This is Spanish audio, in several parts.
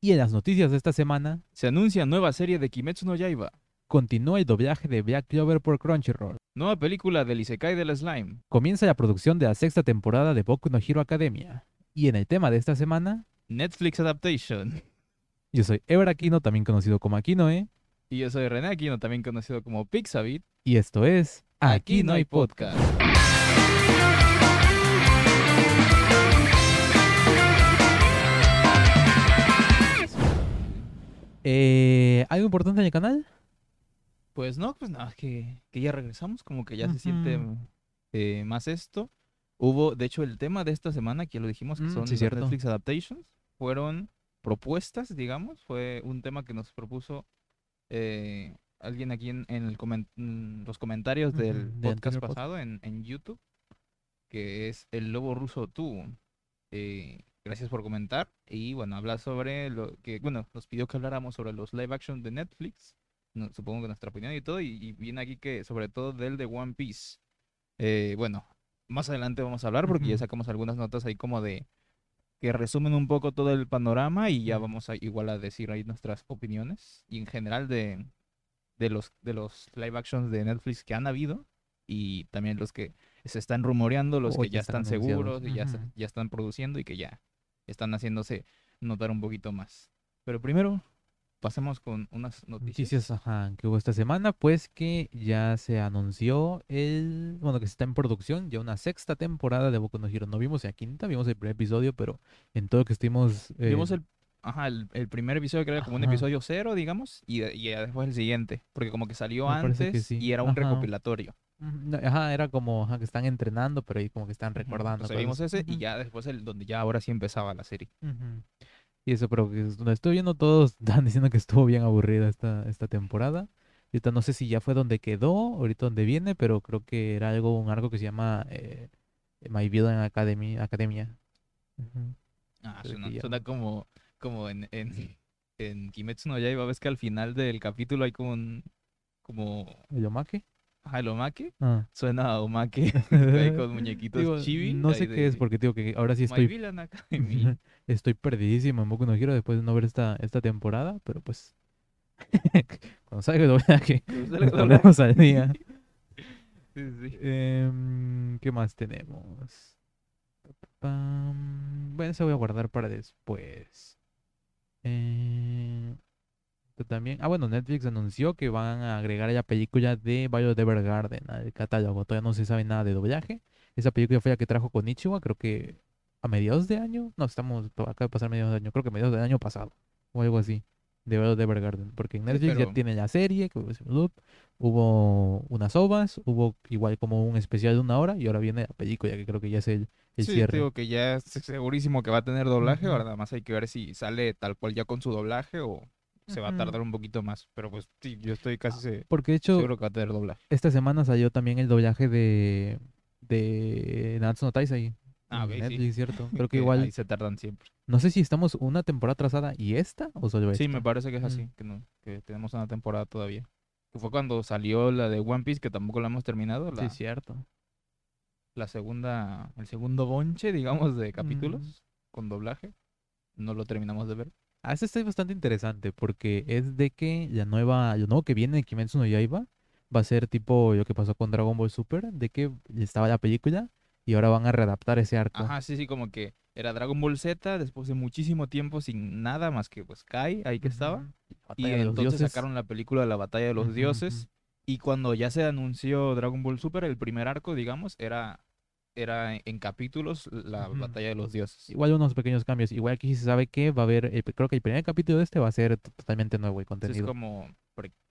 Y en las noticias de esta semana, Se anuncia nueva serie de Kimetsu no Yaiba. continúa el doblaje de Black Clover por Crunchyroll. Nueva película del Isekai del Slime. Comienza la producción de la sexta temporada de Boku no Hero Academia. Y en el tema de esta semana, Netflix Adaptation. yo soy Ever Aquino, también conocido como Aquinoe, Y yo soy René Aquino, también conocido como Pixabit. y esto es Aquí no hay podcast. Eh, ¿Algo importante en el canal? Pues no, pues nada, que, que ya regresamos, como que ya se siente eh, más esto. Hubo, de hecho, el tema de esta semana, que ya lo dijimos, que Mm, son sí. Netflix Adaptations, fueron propuestas, digamos, fue un tema que nos propuso eh, alguien aquí en, en el comen- en los comentarios del podcast pasado en, en YouTube, que es el Lobo Ruso Tú. Eh, gracias por comentar. Y bueno, habla sobre lo que, bueno, nos pidió que habláramos sobre los live action de Netflix. no- supongo que nuestra opinión y todo. Y, y viene aquí que, sobre todo, del de One Piece. Eh, bueno, más adelante vamos a hablar porque ya sacamos algunas notas ahí como de que resumen un poco todo el panorama y ya vamos a igual a decir ahí nuestras opiniones y en general de, de los de los live actions de Netflix que han habido y también los que se están rumoreando, los O que ya ya están están seguros y ya, se- Ujú. ya están produciendo y que ya están haciéndose notar un poquito más. Pero primero pasemos con unas noticias. Noticias ajá, que hubo esta semana, pues que ya se anunció el, bueno, que está en producción ya una sexta temporada de Boku no Hero. No vimos la quinta, vimos el primer episodio, pero en todo lo que estuvimos... eh, Vimos el, ajá, el, el primer episodio que era como un episodio cero, digamos, y, y ya después el siguiente, porque como que salió Me parece que antes sí. y era un Ajá. recopilatorio. Ajá, era como ajá, que están entrenando, pero ahí como que están recordando. Entonces vimos cosas. ese y ya después el donde ya ahora sí empezaba la serie. ujú. Y eso, pero que donde estoy viendo todos están diciendo que estuvo bien aburrida esta, esta temporada. Ahorita no sé si ya fue donde quedó, ahorita donde viene, pero creo que era algo, un arco que se llama eh, My Villain Academy, Academia. Ujú. Ah, Creo suena, ya. suena como, como en, en, en Kimetsu no Yaiba, ves que al final del capítulo hay como un, como, ¿El Omake? ajá, el omake, Ah. suena a omake, con muñequitos Digo, chibi. no sé qué es, porque digo que ahora sí estoy, estoy perdidísimo en Boku no Hero después de no ver esta, esta temporada, pero pues cuando salga el doblaje nos ponemos al día. Sí, sí. Em, ¿qué más tenemos? Bueno, eso voy a guardar para después. Eh, también. Ah, bueno, Netflix anunció que van a agregar la película de Violet Evergarden al catálogo. Todavía no se sabe nada de doblaje. Esa película fue la que trajo con Ichiwa, creo que a mediados de año. No, estamos acaba de pasar mediados de año. Creo que mediados del año pasado o algo así. De Violet Evergarden. Porque en Netflix ya pero- tiene la serie, que hubo unas ovas, hubo igual como un especial de una hora y ahora viene la película, que creo que ya es el, el Sí, cierre. digo que ya es segurísimo que va a tener doblaje, ahora nada más hay que ver si sale tal cual ya con su doblaje o se va a tardar un poquito más. Pero pues sí, yo estoy casi se- Porque de hecho, seguro que va a tener doblaje. esta semana salió también el doblaje de, de Natsu no Taizai. Ah, en ok, sí. Netflix, ¿cierto? Creo que igual, Ahí se tardan siempre. no sé si estamos una temporada atrasada y esta o solo Sí, esta. me parece que es así, Mm. que, no, que tenemos una temporada todavía. Que fue cuando salió la de One Piece, que tampoco la hemos terminado, la, Sí, cierto. la segunda, el segundo bonche, digamos, de capítulos Mm. con doblaje. No lo terminamos de ver. Ah, este está bastante interesante porque es de que la nueva, lo nuevo que viene de Kimetsu no Yaiba va a ser tipo lo que pasó con Dragon Ball Super, de que estaba la película y ahora van a readaptar ese arco. Ajá, sí, sí, como que era Dragon Ball Z después de muchísimo tiempo sin nada más que pues Kai, ahí que estaba. Y entonces dioses. sacaron la película de la Batalla de los Dioses. Y cuando ya se anunció Dragon Ball Super, el primer arco, digamos, era, era en- capítulos la. Batalla de los Dioses. Igual unos pequeños cambios. Igual aquí se sabe que va a haber, el- creo que el primer capítulo de este va a ser totalmente nuevo Entonces contenido. es como,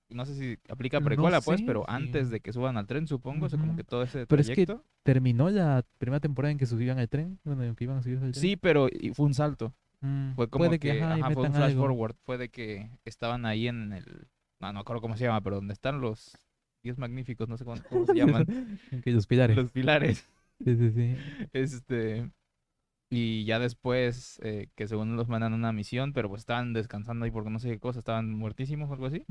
no sé si aplica No precuela, pues, sé, pero sí. antes de que suban al tren, supongo, o sea, como que todo ese Pero es que. Terminó la primera temporada en que subían al tren, bueno, en que iban a subirse al tren. Sí, pero y fue un salto. Mm, Fue como puede que, ajá, ajá, fue un flash algo. forward. Fue de que estaban ahí en el, no, no acuerdo cómo se llama, pero donde están los diez magníficos, no sé cómo, cómo se llaman, que los pilares. los pilares. Sí, sí, sí. Este. Y ya después, eh, que según los mandan a una misión, pero pues estaban descansando ahí porque no sé qué cosa, estaban muertísimos o algo así.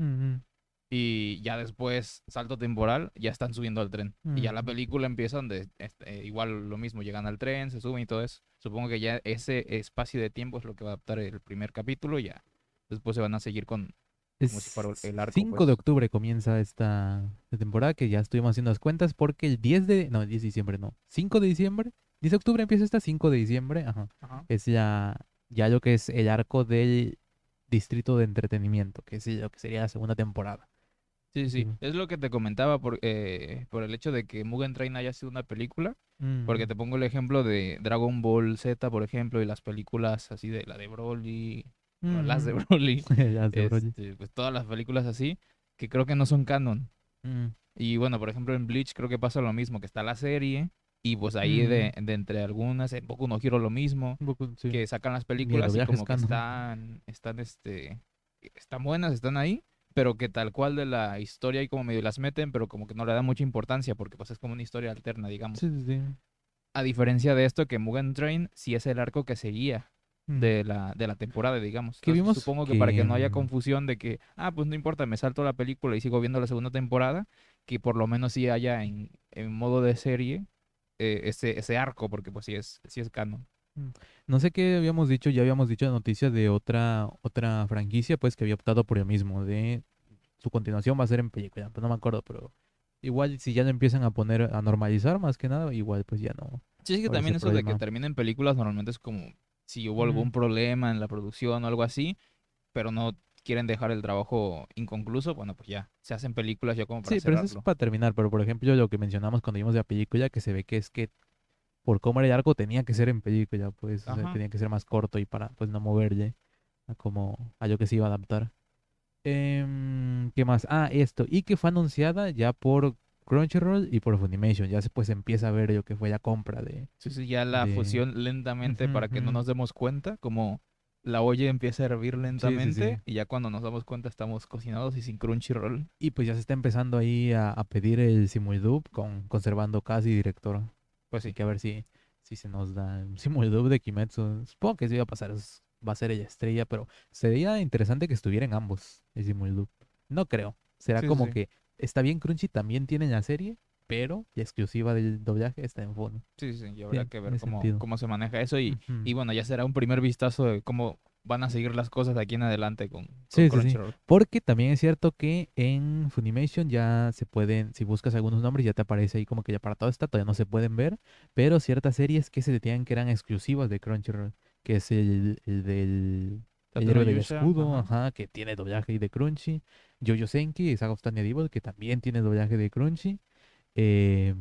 Y ya después, salto temporal, ya están subiendo al tren. Y ya la Mm. película empieza donde este, igual lo mismo, llegan al tren, se suben y todo eso. Supongo que ya ese espacio de tiempo es lo que va a adaptar el primer capítulo y ya después se van a seguir con... Es Como si fuera el arco, 5 de pues. octubre comienza esta, temporada, que ya estuvimos haciendo las cuentas, porque el 10 de... No, el 10 de diciembre, no. 5 de diciembre. 10 de octubre empieza esta, 5 de diciembre, ajá. Es ya, ya lo que es el arco del distrito de entretenimiento, que es lo que sería la segunda temporada. Sí, sí, Sí. es lo que te comentaba por, eh, por el hecho de que Mugen Train haya sido una película, porque Mm. te pongo el ejemplo de Dragon Ball Z, por ejemplo, y las películas así de la de Broly, no, las de Mm. Broly, Las de Broly. este, pues todas las películas así, que creo que no son canon. Mm. Y bueno, por ejemplo, en Bleach creo que pasa lo mismo, que está la serie, y pues ahí de, de entre algunas, en Boku no Hero lo mismo, poco, sí. que sacan las películas y doblaje es como que están, están, este, están buenas, están ahí, pero que tal cual de la historia y como medio las meten, pero como que no le dan mucha importancia porque pues es como una historia alterna, digamos. Sí, sí, sí. A diferencia de esto que Mugen Train sí es el arco que seguía Mm. de la, de la temporada, digamos. Entonces, vimos supongo que, para que no haya que- confusión de que, ah, pues no importa, me salto la película y sigo viendo la segunda temporada, que por lo menos sí haya en, en modo de serie eh, ese, ese arco, porque pues sí es, sí es canon. No sé qué habíamos dicho, ya habíamos dicho noticias de otra otra franquicia, pues que había optado por lo mismo, de su continuación va a ser en película, pues no me acuerdo, pero igual si ya lo empiezan a poner a normalizar más que nada, igual pues ya no. Sí, es que también eso de que terminen películas normalmente es como si hubo algún problema en la producción o algo así, pero no quieren dejar el trabajo inconcluso, bueno, pues ya, se hacen películas ya como para Sí, pero eso es para terminar, pero por ejemplo lo que mencionamos cuando vimos la película, que se ve que es que por cómo era el arco tenía que ser en película, pues o sea, tenía que ser más corto y para pues no moverle a como a lo que se iba a adaptar. Em, ¿qué más? Ah, esto, y que fue anunciada ya por Crunchyroll y por Funimation, ya se pues empieza a ver lo que fue la compra de... Sí, sí, ya la de- fusión lentamente para que no nos demos cuenta, como la olla empieza a hervir lentamente sí. y ya cuando nos damos cuenta estamos cocinados y sin Crunchyroll. Y pues ya se está empezando ahí a, a pedir el simuldub con conservando casi director. Pues sí. que a ver si, si se nos da un simuldub de Kimetsu. Supongo que sí va a pasar, va a ser ella estrella, pero sería interesante que estuvieran ambos el simuldub. No creo. Será Sí, como sí. que está bien Crunchy, también tiene la serie, pero la exclusiva del doblaje está en fondo. Sí, sí, y habrá Sí, que ver cómo, cómo se maneja eso y, y bueno, ya será un primer vistazo de cómo van a seguir las cosas de aquí en adelante con, con Sí, sí, sí. Crunchyroll. Porque también es cierto que en Funimation ya se pueden, si buscas algunos nombres, ya te aparece ahí como que ya para todo está, todavía no se pueden ver, pero ciertas series que se decían que eran exclusivas de Crunchyroll, que es el, el del el héroe del escudo, ajá. ajá, que tiene doblaje de Crunchy, Jojo Senki, Saga of Devil, que también tiene doblaje de Crunchy, eh,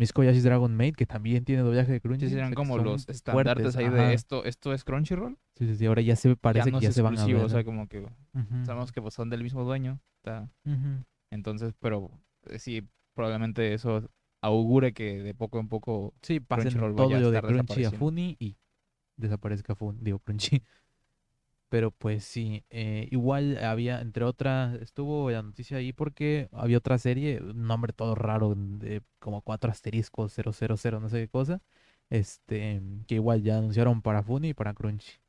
Miss Koyashi's Dragon Maid, que también tiene doblaje de Crunchy, Sí, que como los estandartes ahí de esto, esto es Crunchyroll. Sí, sí, sí, ahora ya se parece ya no que ya se van a ver. o sea, como que Ujú, sabemos que pues, son del mismo dueño. Está, ujú. entonces, pero eh, sí, probablemente eso augure que de poco en poco Sí, pasen Crunchyroll todo vaya a lo de Crunchy a. Funny y desaparezca Funny, digo Crunchy. Pero pues sí, eh, igual había, entre otras, estuvo la noticia ahí porque había otra serie, un nombre todo raro, de como cuatro asteriscos, 000, no sé qué cosa, este, que igual ya anunciaron para Funny y para Crunchy.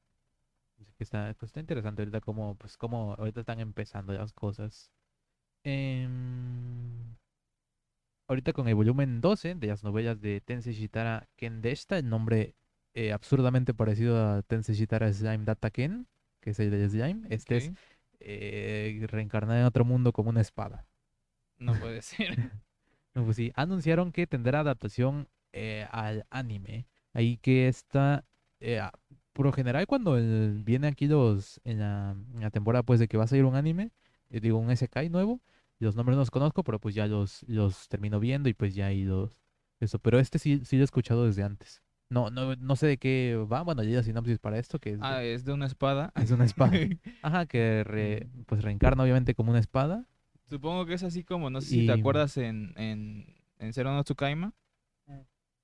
Así que está, pues está interesante ahorita como, pues como ahorita están empezando las cosas. Em, ahorita con el volumen 12 de las novelas de Tensei Shitara Ken Deshita, el nombre eh, absurdamente parecido a Tensei Shitara Slime Data Ken, que es el de Slime. Este es eh, reencarnado en otro mundo como una espada. no puede ser. No, pues sí, anunciaron que tendrá adaptación eh, al anime. Ahí que está, eh, por lo general cuando el- viene aquí los, en la, en la temporada pues de que va a salir un anime, eh, digo un SK nuevo, los nombres no los conozco, pero pues ya los, los termino viendo y pues ya ahí los, eso, pero este sí, sí lo he escuchado desde antes. No, no, no sé de qué va, bueno, ya la sinopsis para esto, que es, de- Ah, es de una espada. es una espada. Ajá, que re- pues reencarna obviamente como una espada. Supongo que es así como, no sé si te acuerdas en, en, en Zero no Tsukaima.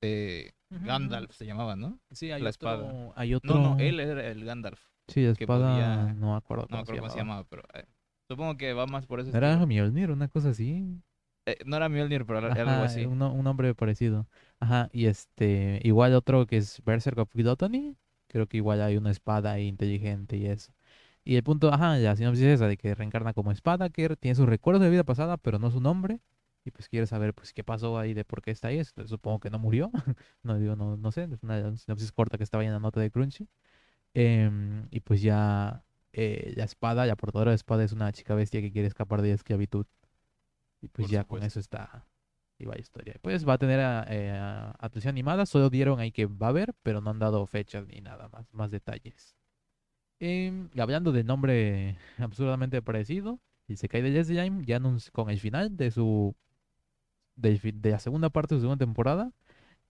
eh, Gandalf se llamaba, ¿no? Sí, hay la otro, espada. hay otro. No, no, él era el Gandalf. Sí, la espada, podía- no me acuerdo No cómo me acuerdo cómo se llamaba. llamaba, pero eh, supongo que va más por eso. Era Mjolnir, una cosa así. Eh, no era Mjolnir, pero era algo así. Un, un nombre parecido. Ajá, y este, igual otro que es Berserk of Gluttony. Creo que igual hay una espada ahí inteligente y eso. Y el punto, ajá, la sinopsis es esa de que reencarna como espada, que tiene sus recuerdos de vida pasada, pero no su nombre. Y pues quiere saber pues qué pasó ahí, de por qué está ahí. Entonces, supongo que no murió. no digo, no, no sé, es una sinopsis corta que estaba ahí en la nota de Crunchy. Em, y pues ya eh, la espada, la portadora de espada es una chica bestia que quiere escapar de la esclavitud. Y pues Por ya con eso está. Y va la historia. Pues va a tener a- eh, a- atención animada. Solo dieron ahí que va a haber, pero no han dado fechas ni nada más, más detalles. Y hablando de nombre absurdamente parecido, el Sekai de Jesseheim ya anunció con el final de su de la segunda parte de su segunda temporada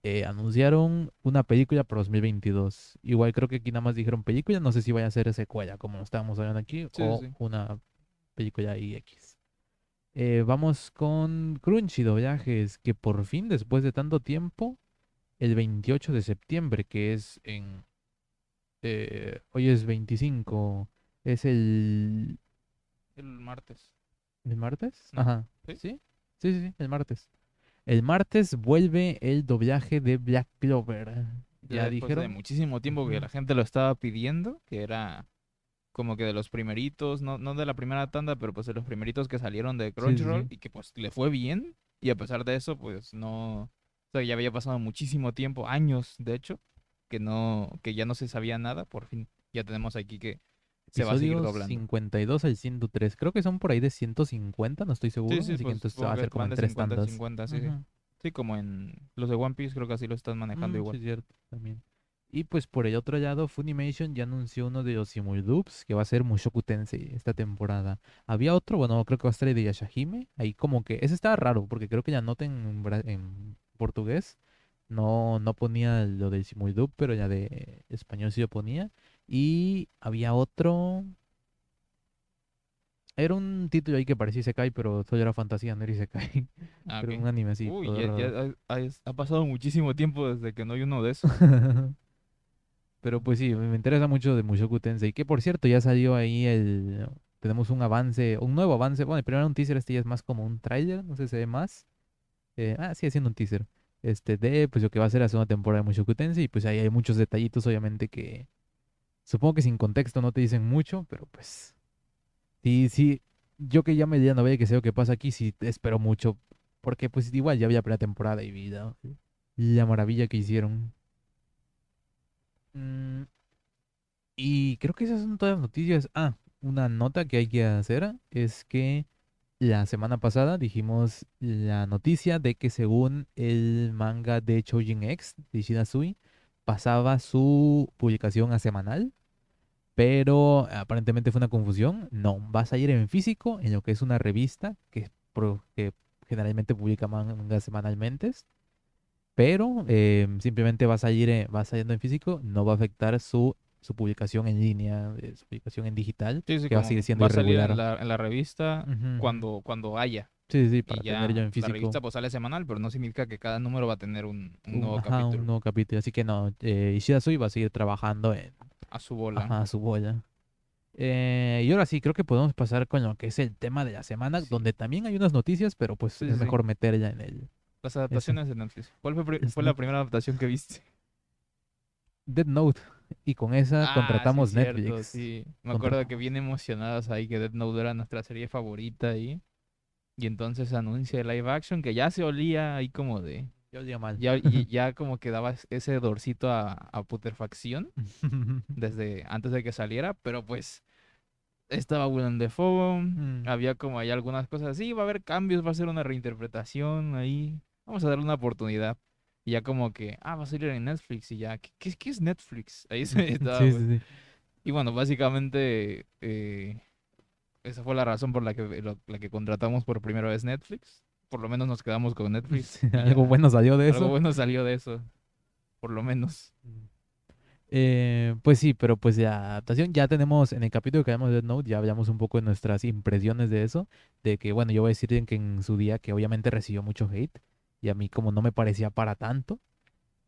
eh, anunciaron una película para 2022. Igual creo que aquí nada más dijeron película, no sé si vaya a ser secuela como lo estábamos hablando aquí Sí, o sí. una película IX. Eh, vamos con Crunchy Doblajes, que por fin después de tanto tiempo, el 28 de septiembre, que es en... eh, hoy es 25, es el El martes. ¿El martes? No. Ajá. ¿Sí? ¿Sí? Sí, sí, sí, el martes. El martes vuelve el doblaje de Black Clover. Ya después dijeron. De muchísimo tiempo que la gente lo estaba pidiendo, que era como que de los primeritos, no, no de la primera tanda, pero pues de los primeritos que salieron de Crunchyroll sí. y que pues le fue bien. Y a pesar de eso, pues no. O sea, ya había pasado muchísimo tiempo, años de hecho, que no, que ya no se sabía nada. Por fin ya tenemos aquí que se va a seguir doblando. 52 al 103. Creo que son por ahí de 150, no estoy seguro. Sí, sí, así que pues, entonces supongo va a que ser como en tres 50 en tandas. 50, sí, sí. Ajá. Sí, como en los de One Piece, creo que así lo están manejando Mm, igual. Sí, es cierto, también. Y pues por el otro lado, Funimation ya anunció uno de los simuldubs que va a ser Mushoku Tensei esta temporada. Había otro, bueno, creo que va a estar el de Yashahime. Ahí como que, ese estaba raro, porque creo que la nota en, en portugués no, no ponía lo del simuldub, pero ya de español sí lo ponía. Y había otro... Era un título ahí que parecía Isekai, pero solo era fantasía, no era Isekai. Ah, Pero un anime así. Uy, ya, ya ha, ha- ha pasado muchísimo tiempo desde que no hay uno de esos. Pero pues sí, me interesa mucho de Mushoku Tensei. Que por cierto, ya salió ahí el. Tenemos un avance, un nuevo avance. Bueno, el primero era un teaser, este ya es más como un tráiler, no sé si se ve más. Eh, ah, sigue siendo un teaser. Este de pues lo que va a ser la segunda temporada de Mushoku Tensei. Y pues ahí hay muchos detallitos, obviamente, que. Supongo que sin contexto no te dicen mucho, pero pues. Sí, sí. Yo que ya me di la novela que sé lo que pasa aquí, sí espero mucho. Porque pues igual ya había primera temporada y vida. La maravilla que hicieron. Mm, y creo que esas son todas las noticias. Ah, una nota que hay que hacer es que la semana pasada dijimos la noticia de que según el manga de Choujin X de Ishida Sui pasaba su publicación a semanal, pero aparentemente fue una confusión. No, va a salir en físico en lo que es una revista que, que generalmente publica mangas semanalmente. Pero eh, simplemente va a salir, eh, va saliendo en físico, no va a afectar su, su publicación en línea, eh, su publicación en digital, Sí, sí, que va a seguir siendo va a salir irregular. en la, en la revista cuando, cuando haya. Sí, sí, para ya tenerlo en la físico. revista pues sale semanal, pero no significa que cada número va a tener un, un un- nuevo ajá, capítulo un nuevo capítulo. Así que no, eh, Ishida Sui va a seguir trabajando en a su bola. ajá, su bola. Eh, y ahora sí, creo que podemos pasar con lo que es el tema de la semana, Sí. donde también hay unas noticias, pero pues Sí, es mejor meterla en el Las adaptaciones de Netflix. ¿Cuál fue, fue la primera adaptación que viste? Dead Note. Y con esa Ah, contratamos sí, cierto, Netflix. sí. Me Contra- acuerdo que bien emocionadas ahí que Death Note era nuestra serie favorita ahí. Y entonces anuncia el live action que ya se olía ahí como de... Yo digo mal. Ya, y ya como que daba ese dorcito a, a putrefacción desde antes de que saliera, pero pues estaba Willem Dafoe, Mm. había como ahí algunas cosas, sí, va a haber cambios, va a ser una reinterpretación ahí, vamos a darle una oportunidad. Y ya como que, ah, va a salir en Netflix y ya, ¿qué, qué, qué es Netflix? Ahí se estaba, Sí, sí, sí. Y bueno, básicamente eh, esa fue la razón por la que, lo- la que contratamos por primera vez Netflix. Por lo menos nos quedamos con Netflix. Algo bueno salió de eso. Algo bueno salió de eso, por lo menos. Eh, pues sí, pero pues la adaptación ya tenemos en el capítulo que hablamos de Death Note, ya hablamos un poco de nuestras impresiones de eso, de que bueno, yo voy a decir en que en su día que obviamente recibió mucho hate y a mí como no me parecía para tanto,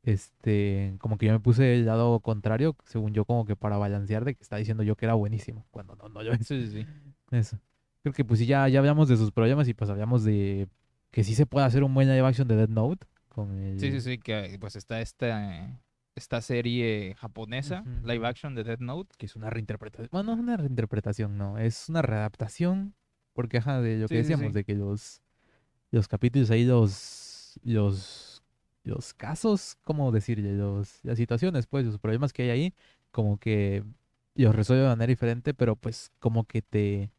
este, como que yo me puse el lado contrario, según yo como que para balancear de que está diciendo yo que era buenísimo, cuando no, no, yo Sí, sí, sí. eso. Creo que pues sí, ya, ya hablamos de sus problemas y pues hablamos de que sí se puede hacer un buen live action de Death Note con el... Sí, sí, sí, que pues está esta, esta serie japonesa, live action de Death Note. que es una reinterpretación. Bueno, no es una reinterpretación, no, es una readaptación. Porque, ajá, de lo que sí, decíamos, sí. de que los, los capítulos ahí, los, los, los casos, ¿cómo decirle? Los, las situaciones, pues, los problemas que hay ahí, como que y os resuelve de manera diferente, pero pues como que te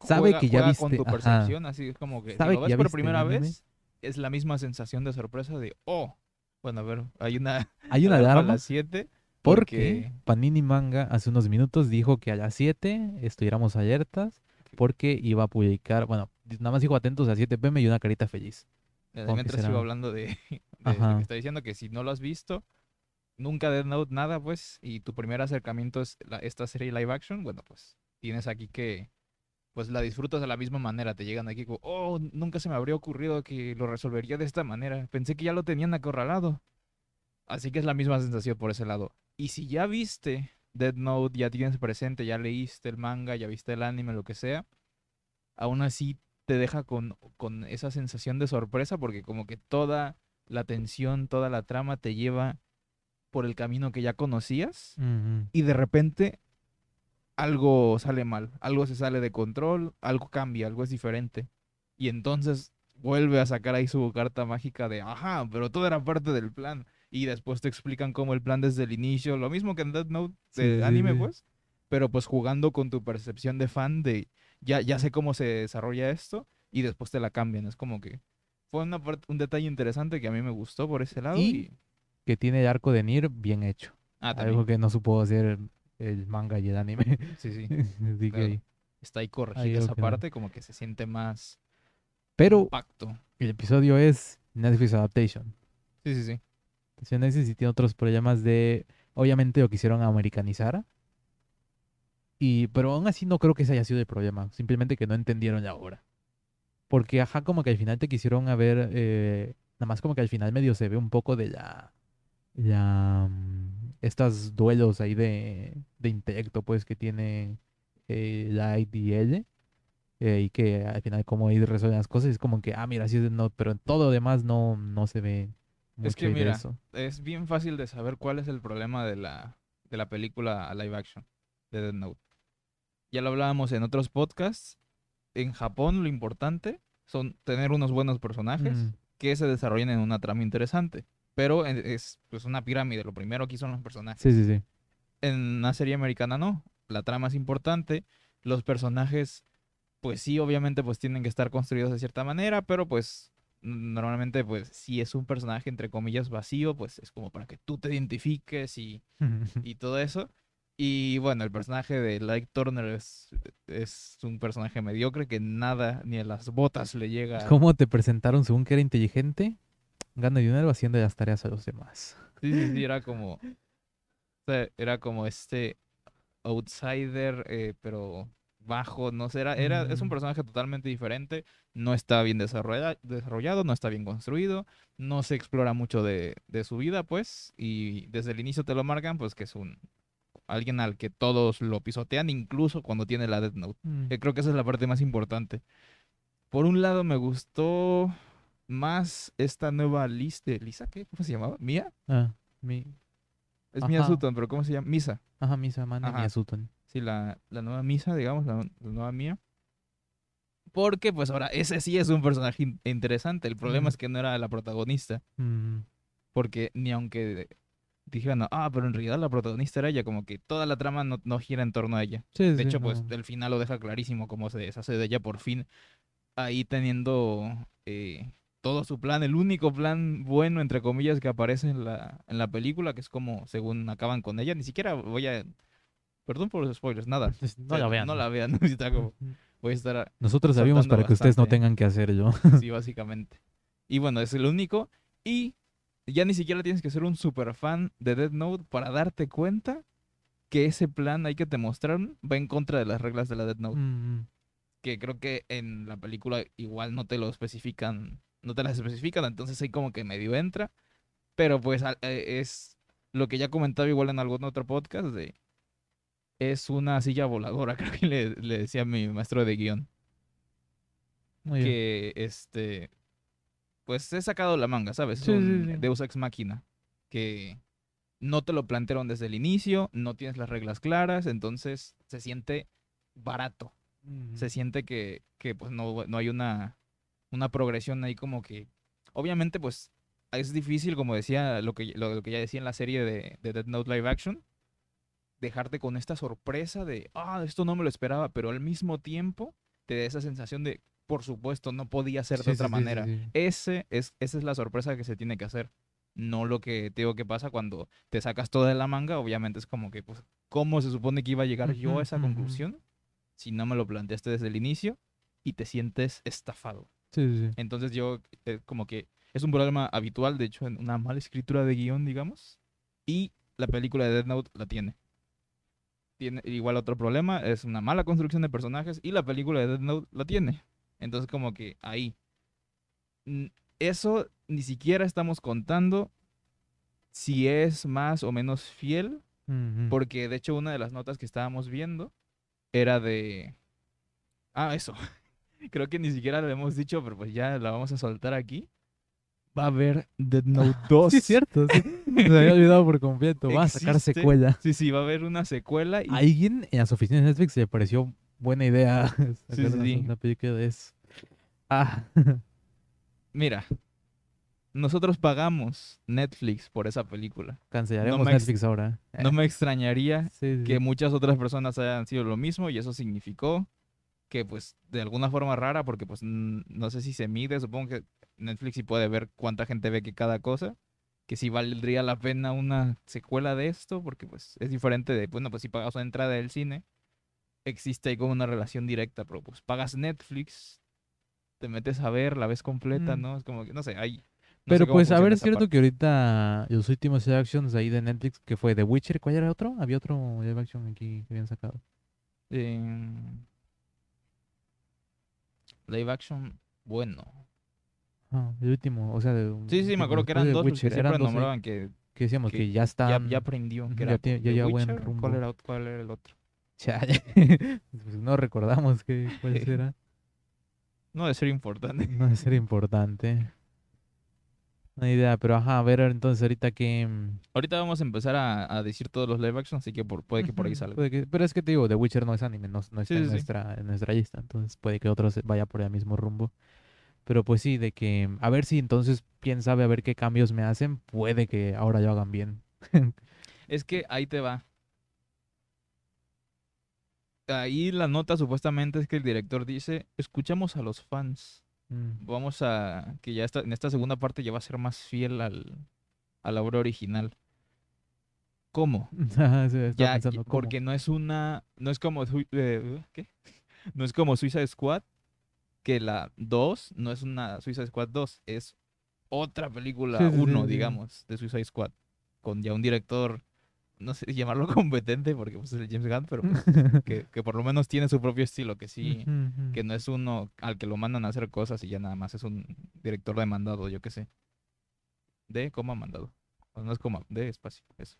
sabe Juega- que ya viste, con tu ajá. así es como que si Sabe lo que ves por viste primera anime. vez, es la misma sensación de sorpresa de, oh, bueno, a ver, hay una Hay una alarma a las 7 porque Panini Manga hace unos minutos dijo que a las 7 estuviéramos alertas porque iba a publicar, bueno, nada más dijo atentos a 7 pm y una carita feliz. Eh, Mientras iba hablando de, de- Ajá. que está diciendo que si no lo has visto, nunca Death Note nada, pues, y tu primer acercamiento es la- esta serie live action, bueno, pues tienes aquí que, pues la disfrutas de la misma manera, te llegan aquí como, oh, nunca se me habría ocurrido que lo resolvería de esta manera, pensé que ya lo tenían acorralado. Así que es la misma sensación por ese lado. Y si ya viste Death Note, ya tienes presente, ya leíste el manga, ya viste el anime, lo que sea, aún así te deja con, con esa sensación de sorpresa porque como que toda la tensión, toda la trama te lleva por el camino que ya conocías y de repente algo sale mal, algo se sale de control, algo cambia, algo es diferente. Y entonces vuelve a sacar ahí su carta mágica de, ajá, pero todo era parte del plan. Y después te explican cómo el plan desde el inicio, lo mismo que en Death Note de sí, anime, sí. pues, pero pues jugando con tu percepción de fan de, ya, ya sé cómo se desarrolla esto, y después te la cambian. Es como que fue una un detalle interesante que a mí me gustó por ese lado. Y- Y, Que tiene el arco de Nier bien hecho. ah, Algo que no supo hacer el, el manga y el anime. Sí, sí. Así que Claro. ahí. Está ahí corregida esa que no. parte, como que se siente más Pero compacto. el episodio es Netflix Adaptation. Sí, sí, sí. Netflix sí tiene otros problemas de. Obviamente lo quisieron americanizar. Y, pero aún así no creo que ese haya sido el problema. Simplemente que no entendieron la obra. Porque, ajá, como que al final te quisieron haber. eh, nada más como que al final medio se ve un poco de la. la mm, estos duelos ahí de, de intelecto, pues, que tiene eh, la IDL. eh, y que al final, como ahí resuelven las cosas, es como que, ah, mira, sí es no, pero en todo lo demás no, no se ve. Mucho Es que mira, eso. es bien fácil de saber cuál es el problema de la, de la película live action de Death Note. Ya lo hablábamos en otros podcasts. En Japón lo importante son tener unos buenos personajes Mm. que se desarrollen en una trama interesante. Pero es pues una pirámide. Lo primero aquí son los personajes. Sí, sí, sí. En una serie americana no. La trama es importante. Los personajes, pues sí, obviamente, pues tienen que estar construidos de cierta manera, pero pues normalmente, pues si es un personaje entre comillas vacío, pues es como para que tú te identifiques y, y todo eso. Y bueno, el personaje de Light Turner es, es un personaje mediocre que nada, ni a las botas le llega. ¿Cómo te presentaron según que era inteligente? Gana dinero haciendo las tareas a los demás. Sí, sí, sí, era como. o sea, era como este outsider, eh, pero bajo, no sé, era, era, es un Mm. personaje totalmente diferente, no está bien desarrolla- desarrollado, no está bien construido, no se explora mucho de, de su vida, pues, y desde el inicio te lo marcan, pues que es un alguien al que todos lo pisotean, incluso cuando tiene la Death Note. Mm. que creo que esa es la parte más importante. Por un lado me gustó más esta nueva lista, ¿Lisa qué? ¿Cómo se llamaba? ¿Mía? Ah, mi... Es Mia Ajá. Sutton, pero ¿cómo se llama? Misa. Ajá, Misa Mane Ajá. Miyazutoni. Sí, la, la nueva Misa, digamos, la, la nueva Mía. Porque, pues ahora, ese sí es un personaje in- interesante. El problema Ujú. es que no era la protagonista. Mm. Porque ni aunque dijeran, ah, pero en realidad la protagonista era ella, como que toda la trama no, no gira en torno a ella. Sí, De sí, hecho, pues no. el final lo deja clarísimo cómo se deshace de ella por fin. Ahí teniendo eh, todo su plan, el único plan bueno, entre comillas, que aparece en la, en la película, que es como según acaban con ella. Ni siquiera voy a... Perdón por los spoilers, nada. Pues, No O sea, la vean. No la vean. Está como- voy a estar Nosotros sabíamos para que ustedes no tengan que hacerlo. Sí, básicamente. Y bueno, es el único. Y ya ni siquiera tienes que ser un super fan de Dead Note para darte cuenta que ese plan ahí que te mostraron va en contra de las reglas de la Dead Note. Mm, Que creo que en la película igual no te lo especifican, no te las especifican, entonces ahí como que medio entra. Pero pues eh, es lo que ya comentaba igual en algún otro podcast de... Es una silla voladora, creo que le, le decía a mi maestro de guion muy bien. que este pues he sacado la manga, ¿sabes? Es Sí, sí, un sí. Deus Ex Machina que no te lo plantearon desde el inicio, no tienes las reglas claras, entonces se siente barato. Se siente que, que pues no, no hay una, una progresión ahí como que obviamente pues es difícil como decía lo que, lo, lo que ya decía en la serie de, de Death Note Live Action dejarte con esta sorpresa de, ah, esto no me lo esperaba, pero al mismo tiempo te da esa sensación de, por supuesto, no podía ser de Sí, otra sí, manera. sí. Ese es, esa es la sorpresa que se tiene que hacer. No lo que te digo que pasa cuando te sacas todo de la manga, obviamente es como que, pues, ¿cómo se supone que iba a llegar yo a esa ujú. conclusión si no me lo planteaste desde el inicio y te sientes estafado? Entonces yo, eh, como que es un problema habitual, de hecho, en una mala escritura de guion, digamos, y la película de Death Note la tiene. Tiene igual otro problema, es una mala construcción de personajes y la película de Death Note la tiene. Entonces como que ahí. Eso ni siquiera estamos contando si es más o menos fiel, porque de hecho una de las notas que estábamos viendo era de... Ah, eso. Creo que ni siquiera lo hemos dicho, pero pues ya la vamos a soltar aquí. Va a haber Death Note 2. Sí, es cierto. sí. Se había olvidado por completo. Va a sacar secuela. Sí, sí, va a haber una secuela y alguien en las oficinas de Netflix le pareció buena idea Sí, sí, una, película de eso. Ah, mira, nosotros pagamos Netflix por esa película. cancelaremos ex- Netflix ahora. No me extrañaría Sí, sí, que muchas otras personas hayan sido lo mismo y eso significó que pues de alguna forma rara, porque pues no sé si se mide, supongo que Netflix sí puede ver cuánta gente ve que cada cosa, que si valdría la pena una secuela de esto, porque pues es diferente de, bueno, pues si pagas una entrada del cine, existe ahí como una relación directa, pero pues pagas Netflix, te metes a ver, la ves completa, Mm. ¿no? Es como que, no sé, hay... no Pero pues a ver, es cierto parte. que ahorita los últimos live actions ahí de Netflix, que fue The Witcher, ¿cuál era otro? Había otro live action aquí que habían sacado. Eh, live action, bueno. Ah, el último, o sea, de, Sí, sí, me acuerdo que eran dos, Witcher, siempre eran eh, nombraban que que decíamos que que ya ya, están... ya aprendió. Que ya era ya buen rumbo. ¿Cuál era, ¿Cuál era el otro? Ya. Pues no recordamos qué, cuál será. No debe ser importante. No debe ser importante. No hay idea, pero ajá, a ver entonces ahorita que... mm, Ahorita vamos a empezar a, a decir todos los live action, así que por- puede que por ahí salga. puede que- pero es que te digo, The Witcher no es anime, no, no está Sí, en, sí, nuestra, en nuestra lista, entonces puede que otro se vaya por el mismo rumbo. Pero pues sí, de que a ver si entonces, quién sabe, a ver qué cambios me hacen, puede que ahora lo hagan bien. Es que ahí te va. Ahí la nota supuestamente es que el director dice, escuchamos a los fans. Mm. Vamos a... que ya está, en esta segunda parte ya va a ser más fiel al, a la obra original. ¿Cómo? Sí, estaba Ya, porque no es una, no es como, eh, ¿qué? No es como Suicide Squad, que la 2 no es una Suicide Squad 2, es otra película Sí, sí, 1, sí, sí. digamos, de Suicide Squad, con ya un director, no sé llamarlo competente, porque pues, es el James Gunn, pero pues, que, que por lo menos tiene su propio estilo, que sí, que no es uno al que lo mandan a hacer cosas y ya nada más es un director demandado, yo qué sé. De coma mandado. O no es coma, de espacio, eso.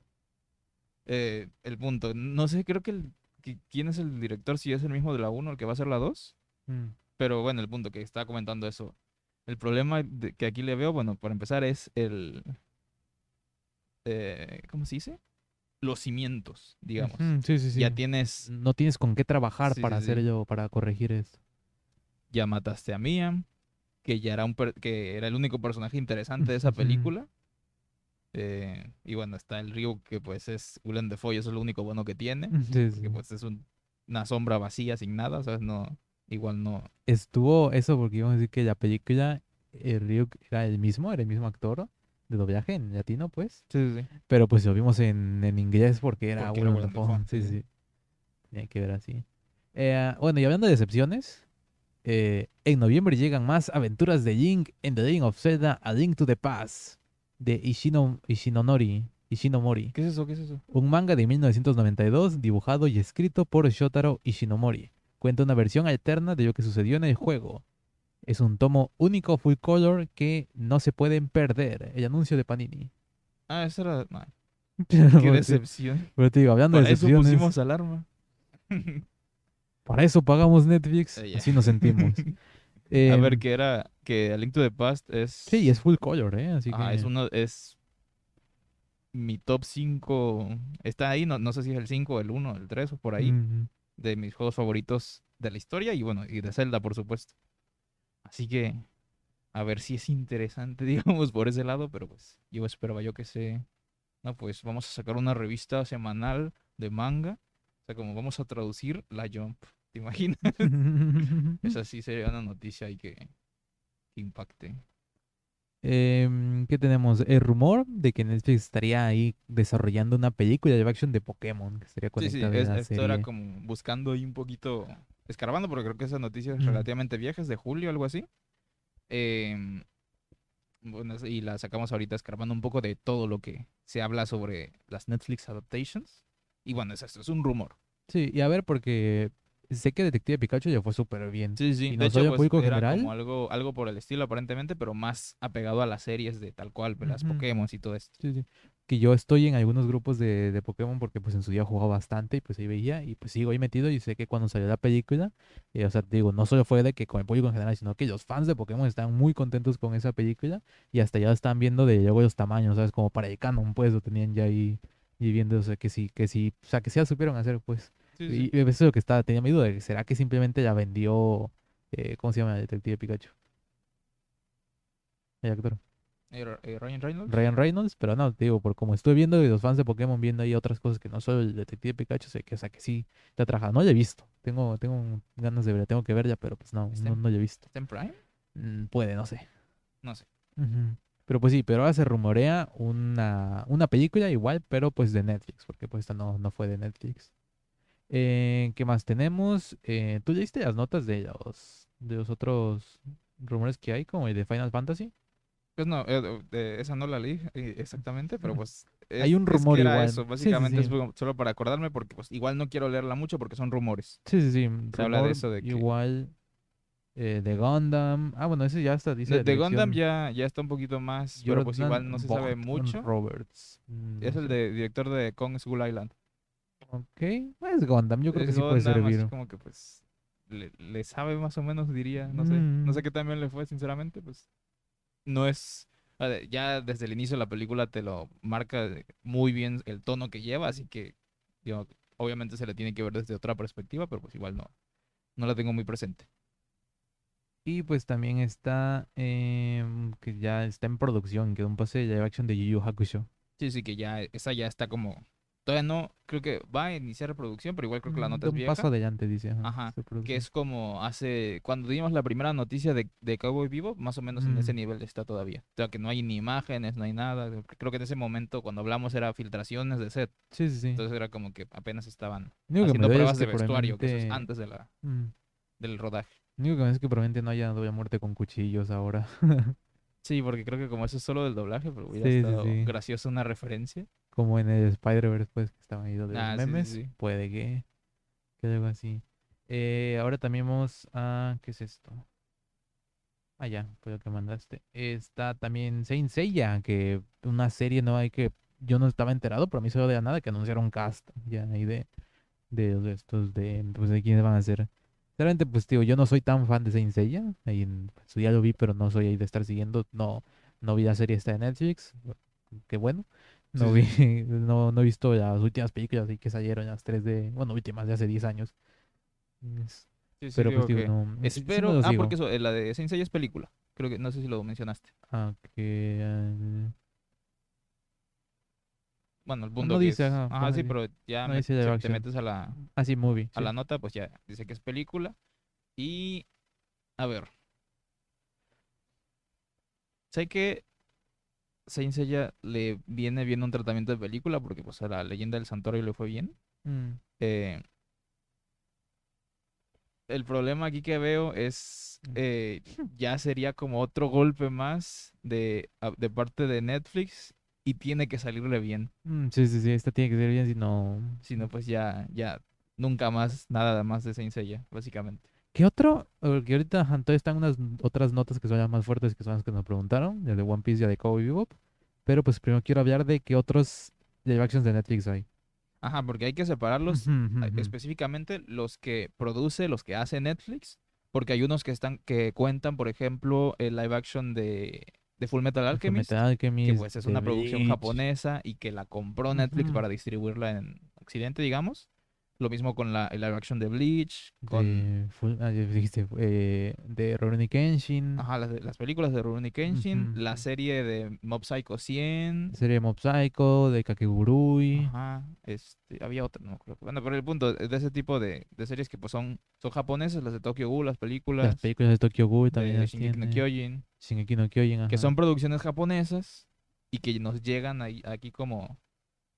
Eh, el punto, no sé, creo que, el, que quién es el director, si es el mismo de la 1, el que va a hacer la 2. Mm. Pero bueno, el punto que estaba comentando eso. El problema de- que aquí le veo, bueno, para empezar es el... eh, ¿Cómo se dice? Los cimientos, digamos. Sí, sí, sí. Ya tienes No tienes con qué trabajar Sí, para sí, sí. hacerlo, para corregir esto. ya mataste a Mia, que ya era un per- que era el único personaje interesante de esa película. Eh, y bueno, está el Ryu, que pues es Willem Dafoe, eso es lo único bueno que tiene. Sí, sí. Que pues es un- una sombra vacía, sin nada, ¿sabes? No, igual no. Estuvo eso porque íbamos a decir que la película, el Ryuk era el mismo, era el mismo actor de doblaje en latino, pues. Sí, sí, sí. Pero pues lo vimos en, en inglés porque era Porque sí. sí. Tenía que ver así. Eh, bueno, y hablando de decepciones, eh, en noviembre llegan más aventuras de Link en The Legend of Zelda A Link to the Past de Ishino, Ishinonori, Ishinomori. ¿Qué es eso? ¿Qué es eso? Un manga de 1992 dibujado y escrito por Shotaro Ishinomori. Cuenta una versión alterna de lo que sucedió en el juego. Es un tomo único full color que no se pueden perder. El anuncio de Panini. Ah, esa era. qué decepción. pero te digo, hablando Para de eso pusimos alarma. para eso pagamos Netflix. Eh. Así nos sentimos. a Em, ver, que era. Que A Link to the Past es. Sí, es full color, ¿eh? Así Ajá, que... es uno. Es. Mi top 5. Está ahí, no, no sé si es el 5, el 1, el 3 o por ahí. De mis juegos favoritos de la historia y bueno, y de Zelda, por supuesto. Así que a ver si es interesante, digamos, por ese lado, pero pues yo esperaba yo que se... No, pues vamos a sacar una revista semanal de manga. O sea, como vamos a traducir la Jump. ¿Te imaginas? Esa sí sería una noticia que, que impacte. Em, ¿Qué tenemos? El rumor de que Netflix estaría ahí desarrollando una película de action de Pokémon que estaría Sí, sí, conectada a es- la esto era como buscando ahí un poquito, escarbando, porque creo que esa noticia es Ujú. relativamente vieja, es de julio, algo así. Em, bueno, es- y la sacamos ahorita escarbando un poco de todo lo que se habla sobre las Netflix adaptations. Y bueno, es esto, es un rumor. Sí, y a ver, porque sé que Detective Pikachu ya fue súper bien. Sí, sí. Y De no hecho, pues, público era general. como algo, algo por el estilo aparentemente, pero más apegado a las series de tal cual, las. Pokémon y todo esto. Sí, sí. Que yo estoy en algunos grupos de, de Pokémon porque pues en su día jugaba bastante y pues ahí veía y pues sigo ahí metido y sé que cuando salió la película, eh, o sea, digo, no solo fue de que con el público en general, sino que los fans de Pokémon están muy contentos con esa película y hasta ya están viendo de luego los tamaños, ¿sabes? Como para el canon, pues lo tenían ya ahí y viendo, o sea, que sí, que sí, o sea, que sí la supieron hacer, pues. Sí, sí. Y eso es lo que estaba, tenía mi duda, de será que simplemente la vendió, eh, ¿cómo se llama? Detective Pikachu. El actor. Eh, eh, Ryan Reynolds. Ryan Reynolds, pero no, te digo, por como estuve viendo y los fans de Pokémon viendo ahí otras cosas que no solo el Detective Pikachu, sé que, o sea, que sí te ha trabajado. No lo he visto, tengo, tengo ganas de ver, tengo que ver ya, pero pues no, ¿Está no, no lo he visto. ¿Está en Prime? Mm, puede, no sé. No sé. Pero pues sí, pero ahora se rumorea una, una película igual, pero pues de Netflix, porque pues esta no, no fue de Netflix. Eh, ¿qué más tenemos? Eh, ¿tú leíste las notas de los, de los otros rumores que hay, como el de Final Fantasy? Pues no, eh, eh, esa no la leí exactamente, pero pues... Hay es- un es que rumor era igual. eso, Sí, sí, básicamente es solo para acordarme porque pues igual no quiero leerla mucho porque son rumores. Sí, sí, sí. Se habla de eso de que- Igual eh, de Gundam. Ah, bueno, ese ya está, dice De, de Gundam ya, ya está un poquito más, pero pues Jordan igual no se sabe mucho. Roberts. Mm, Es el de, director de Kong School Island. Ok, es Gundam, yo creo que sí puede así servir. como que pues le, le sabe más o menos, diría, no sé. No sé Mm. qué también le fue, sinceramente, pues no es... Ya desde el inicio de la película te lo marca muy bien el tono que lleva, así que digo, obviamente se le tiene que ver desde otra perspectiva, pero pues igual no, no la tengo muy presente. Y pues también está em, que ya está en producción, quedó un pase de live action de Yu Yu Hakusho. Sí, sí, que ya, esa ya está como... Todavía no, creo que va a iniciar producción, pero igual creo que la Mm, nota de es un vieja. paso adelante, dice. ajá, que es como hace, cuando dimos la primera noticia de, de Cowboy Vivo, más o menos en ese Mm. nivel está todavía. O sea, que no hay ni imágenes, no hay nada. Creo que en ese momento cuando hablamos era filtraciones de set. Sí, sí, sí. Entonces era como que apenas estaban que me haciendo duele es pruebas de que vestuario, que eso es antes de la, Mm, del rodaje. único que es que probablemente no haya doble muerte con cuchillos ahora. Sí, porque creo que como eso es solo del doblaje, pero hubiera Sí, sí, estado sí. gracioso una referencia. Como en el Spider-Verse, pues, que estaban ahí los de los Ah, sí, sí, memes. sí. Puede que, que algo así. Eh, ahora también vamos a... ¿Qué es esto? Ah, ya, fue lo que mandaste. Está también Saint Seiya, que una serie no hay que... Yo no estaba enterado, pero a mí solo de la nada que anunciaron cast ya ahí de, de los estos, de, pues, de quiénes van a ser. Realmente, pues, tío, yo no soy tan fan de Saint Seiya. Ahí en su día lo vi, pero no soy ahí de estar siguiendo. No, no vi la serie esta de Netflix. Qué bueno. No Sí, vi, no, no he visto las últimas películas que salieron, las tres de, bueno, últimas de hace 10 años. Sí, sí, Pero pues digo, que no. Espero, ah, porque eso, eh, la de Saint Seiya es película. Creo que, no sé si lo mencionaste. Ah, que, eh, Bueno, el punto no dice, es- ajá, Ajá, pone sí, pero ya No me- dice si te metes a la, ah, sí, movie. a la nota, pues ya dice que es película. Y, a ver. Sé que Saint Seiya le viene bien un tratamiento de película porque pues a la leyenda del santuario le fue bien. Mm, Eh, el problema aquí que veo es eh, ya sería como otro golpe más de, de parte de Netflix y tiene que salirle bien. mm, sí, sí, sí, esta tiene que ser bien, si no... Si no, pues ya, ya nunca más, nada más de Saint Seiya, básicamente. ¿Qué otro? Porque ahorita todavía están unas otras notas que son las más fuertes, que son las que nos preguntaron, el de One Piece y de Cowboy Bebop. Pero pues primero quiero hablar de qué otros live actions de Netflix hay. Ajá, porque hay que separarlos ujú. específicamente los que produce, los que hace Netflix, porque hay unos que están que cuentan, por ejemplo, el live action de, de Full Metal Alchemist, Fullmetal Alchemist, que pues es una producción japonesa y que la compró Netflix para distribuirla en Occidente, digamos. Lo mismo con la el live action de Bleach, con De, Full- ah, dijiste, eh, de Rurouni Kenshin, ajá, las, las películas de Rurouni Kenshin, la serie de Mob Psycho 100, serie de Mob Psycho, de Kakegurui. Ajá, este, había otra, no me acuerdo. Bueno, pero el punto de de ese tipo de, de series que pues son, son japonesas, las de Tokyo Ghoul, las películas Las películas de Tokyo Ghoul también de Shingeki no. Kyojin, Shingeki no Kyojin, que son producciones japonesas y que nos llegan ahí- aquí como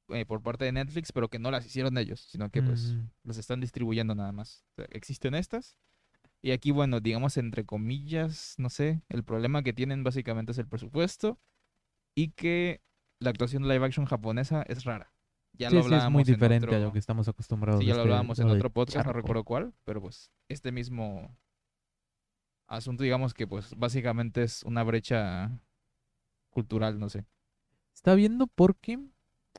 eh, por parte de Netflix, pero que no las hicieron ellos, sino que pues Ujú. las están distribuyendo nada más. O sea, existen estas. Y aquí, bueno, digamos entre comillas, no sé, el problema que tienen básicamente es el presupuesto y que la actuación live action japonesa es rara. Ya Sí, lo sí, es hablábamos muy en diferente a otro- lo que estamos acostumbrados. Sí, ya lo este hablábamos en otro podcast, no charco. recuerdo cuál, pero pues este mismo asunto, digamos que pues básicamente es una brecha cultural, no sé. Está viendo porque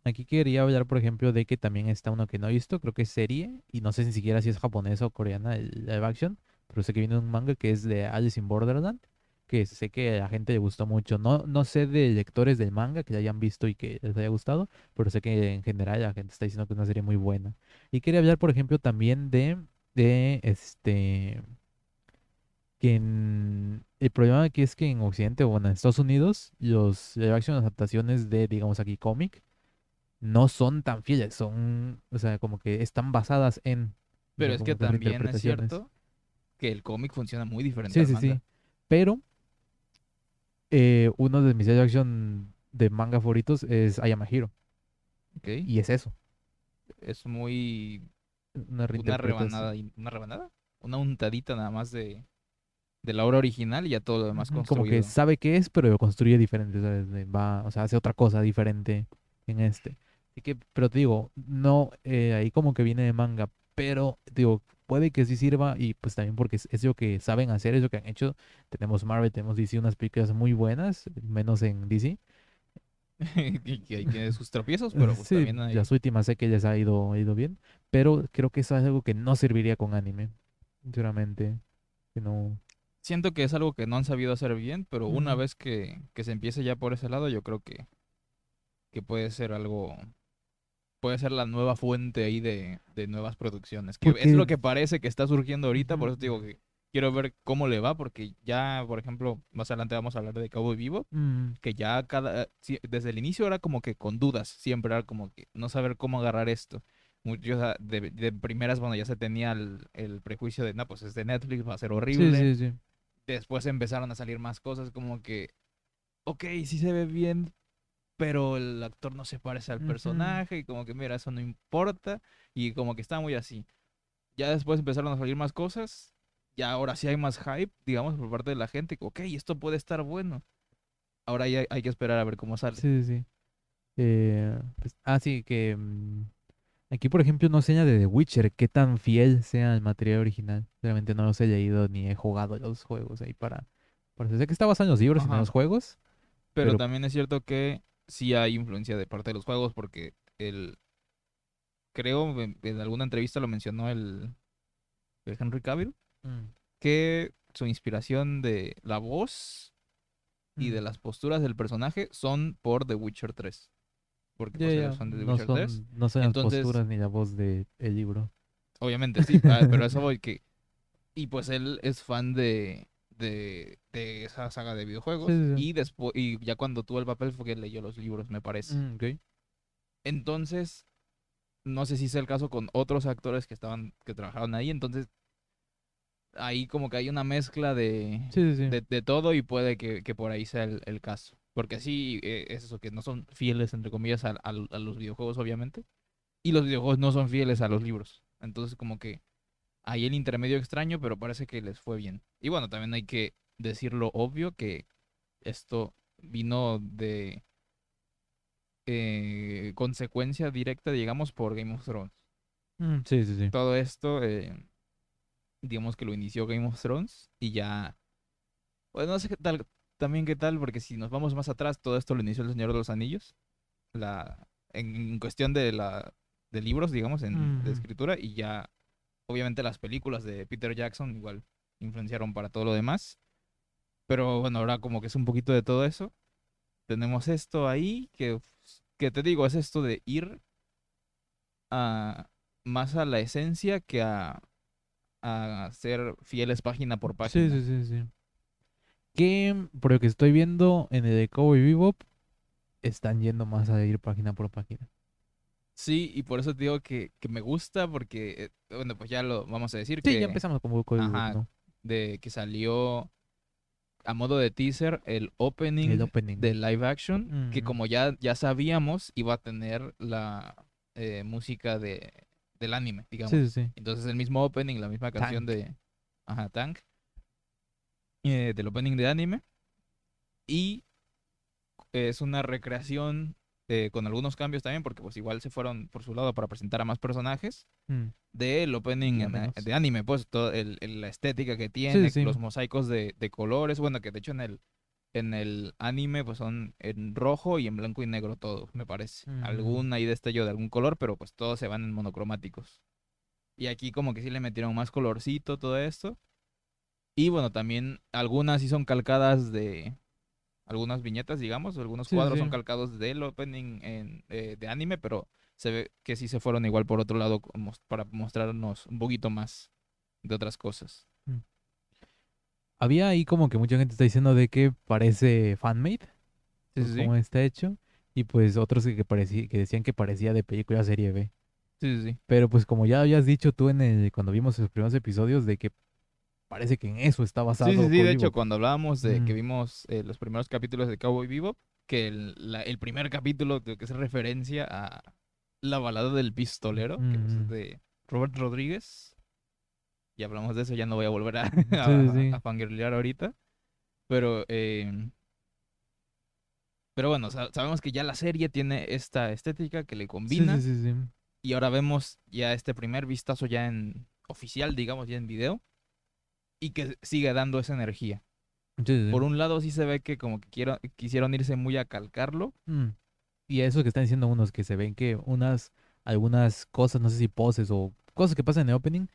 aquí quería hablar, por ejemplo, de que también está uno que no he visto, creo que es serie, y no sé ni siquiera si es japonesa o coreana el live action, pero sé que viene un manga que es de Alice in Borderland, que sé que a la gente le gustó mucho. No, no sé de lectores del manga que la hayan visto y que les haya gustado, pero sé que en general la gente está diciendo que es una serie muy buena. Y quería hablar, por ejemplo, también de, de este que en- el problema aquí es que en Occidente bueno, en Estados Unidos los live action adaptaciones de digamos aquí cómic no son tan fieles, son, o sea, como que están basadas en Pero es que también es cierto que el cómic funciona muy diferente Sí, al sí, manga. sí. Pero eh, uno de mis live action de manga favoritos es Ayama Hiro ¿ok? y es eso, Es muy una rebanada, una rebanada, una untadita nada más de, de la obra original y ya todo lo demás Ujú, Como que construido. sabe qué es, pero lo construye diferente, Va, o sea, hace otra cosa diferente en este. Así que, pero te digo, no, eh, ahí como que viene de manga, pero digo, puede que sí sirva y pues también porque es, es lo que saben hacer, es lo que han hecho. Tenemos Marvel, tenemos DC, unas películas muy buenas, menos en DC. y que tiene sus tropiezos, pero pues sí, también hay... las últimas sé que les ha ido, ido bien, pero creo que eso es algo que no serviría con anime, sinceramente. Que no... Siento que es algo que no han sabido hacer bien, pero una vez que, que se empiece ya por ese lado, yo creo que, que puede ser algo... Puede ser la nueva fuente ahí de, de nuevas producciones. Que es lo que parece que está surgiendo ahorita, por eso te digo que quiero ver cómo le va, porque ya, por ejemplo, más adelante vamos a hablar de Cowboy Vivo, Mm, que ya cada, desde el inicio era como que con dudas, siempre era como que no saber cómo agarrar esto. Muchos de, de primeras, bueno, ya se tenía el, el prejuicio de, no, pues es de Netflix, va a ser sí, horrible. sí, sí. Después empezaron a salir más cosas como que, ok, sí se ve bien, pero el actor no se parece al personaje y como que, mira, eso no importa y como que está muy así. Ya después empezaron a salir más cosas, ya ahora sí hay más hype, digamos, por parte de la gente, ok, esto puede estar bueno. Ahora ya hay que esperar a ver cómo sale. Sí, sí, sí. Eh, pues, ah, sí, que mm, aquí, por ejemplo, no señala de The Witcher qué tan fiel sea el material original. Realmente no los he leído ni he jugado los juegos ahí para... para sé que está basado en los libros y no en los juegos. Pero, Pero- también es cierto que sí hay influencia de parte de los juegos porque el creo en, en alguna entrevista lo mencionó el, el Henry Cavill que su inspiración de la voz y de Mm. las posturas del personaje son por The Witcher 3. Porque Ya, pues, ellos son de The No Witcher 3. son, no son las posturas ni la voz del libro. Obviamente sí, ah, pero eso voy que y pues él es fan de de, de esa saga de videojuegos Sí, sí, y después y ya cuando tuvo el papel fue que leyó los libros, me parece. Mm, ok. Entonces, no sé si es el caso con otros actores que estaban, que trabajaron ahí. Entonces, ahí como que hay una mezcla de, sí. de, de todo y puede que, que por ahí sea el, el caso. Porque sí, eh, es eso, que no son fieles, entre comillas, a, a- a los videojuegos, obviamente. Y los videojuegos no son fieles a los libros. Entonces, como que hay el intermedio extraño, pero parece que les fue bien. Y bueno, también hay que decir lo obvio que esto vino de eh, consecuencia directa, digamos, por Game of Thrones. Mm, sí, sí, sí. Todo esto, eh, digamos que lo inició Game of Thrones y ya, pues no sé qué tal, también qué tal, porque si nos vamos más atrás, todo esto lo inició el Señor de los Anillos, la, en, en cuestión de la de libros, digamos, en, de escritura, y ya, obviamente las películas de Peter Jackson igual influenciaron para todo lo demás. Pero bueno, ahora como que es un poquito de todo eso. Tenemos esto ahí, que, que te digo, es esto de ir a, más a la esencia que a, a ser fieles página por Sí, página. sí, sí, sí. Que, por lo que estoy viendo en el de Cowboy Bebop, están yendo más a ir página por página. Sí, y por eso te digo que, que me gusta porque, eh, bueno, pues ya lo vamos a decir Sí, que ya empezamos con Bebop, Ajá. ¿no? de que salió a modo de teaser el opening El opening. de live action, que como ya, ya sabíamos, iba a tener la eh, música de, del anime, digamos. Sí, sí, sí. Entonces el mismo opening, la misma canción Tank. de ajá, Tank, eh, del opening de anime. Y es una recreación eh, con algunos cambios también, porque pues igual se fueron por su lado para presentar a más personajes Mm. del opening en- menos. de anime, pues todo el, el- la estética que tiene, sí. los mosaicos de, de colores, bueno, que de hecho en el en el anime pues son en rojo y en blanco y negro todo, me parece. Ujú. Algún ahí destello de algún color, pero pues todos se van en monocromáticos. Y aquí como que sí le metieron más colorcito todo esto. Y bueno, también algunas sí son calcadas de algunas viñetas, digamos, algunos Sí, cuadros sí. son calcados del opening en, eh, de anime, pero se ve que sí se fueron igual por otro lado como para mostrarnos un poquito más de otras cosas. Había ahí como que mucha gente está diciendo de que parece fanmade, Sí, sí, sí. cómo está hecho, y pues otros que, que, parecía, que decían que parecía de película serie B. Sí, sí, sí. Pero pues como ya habías dicho tú en el, cuando vimos los primeros episodios de que parece que en eso está basado Sí, sí, sí, de hecho, cuando hablábamos de que Mm. vimos eh, los primeros capítulos de Cowboy Bebop, que el, la- el primer capítulo que es referencia a la balada del pistolero, que pues, es de Robert Rodríguez. Ya hablamos de eso, ya no voy a volver a, a, Sí, sí. a fangirlear ahorita. Pero, eh, pero bueno, sa- sabemos que ya la serie tiene esta estética que le combina. sí, sí, sí. Y ahora vemos ya este primer vistazo ya en oficial, digamos, ya en video. Y que sigue dando esa energía. Sí, sí, sí. Por un lado sí se ve que como que quiero- quisieron irse muy a calcarlo. Mm. Y eso que están diciendo unos que se ven que unas, algunas cosas, no sé si poses o cosas que pasan en el opening,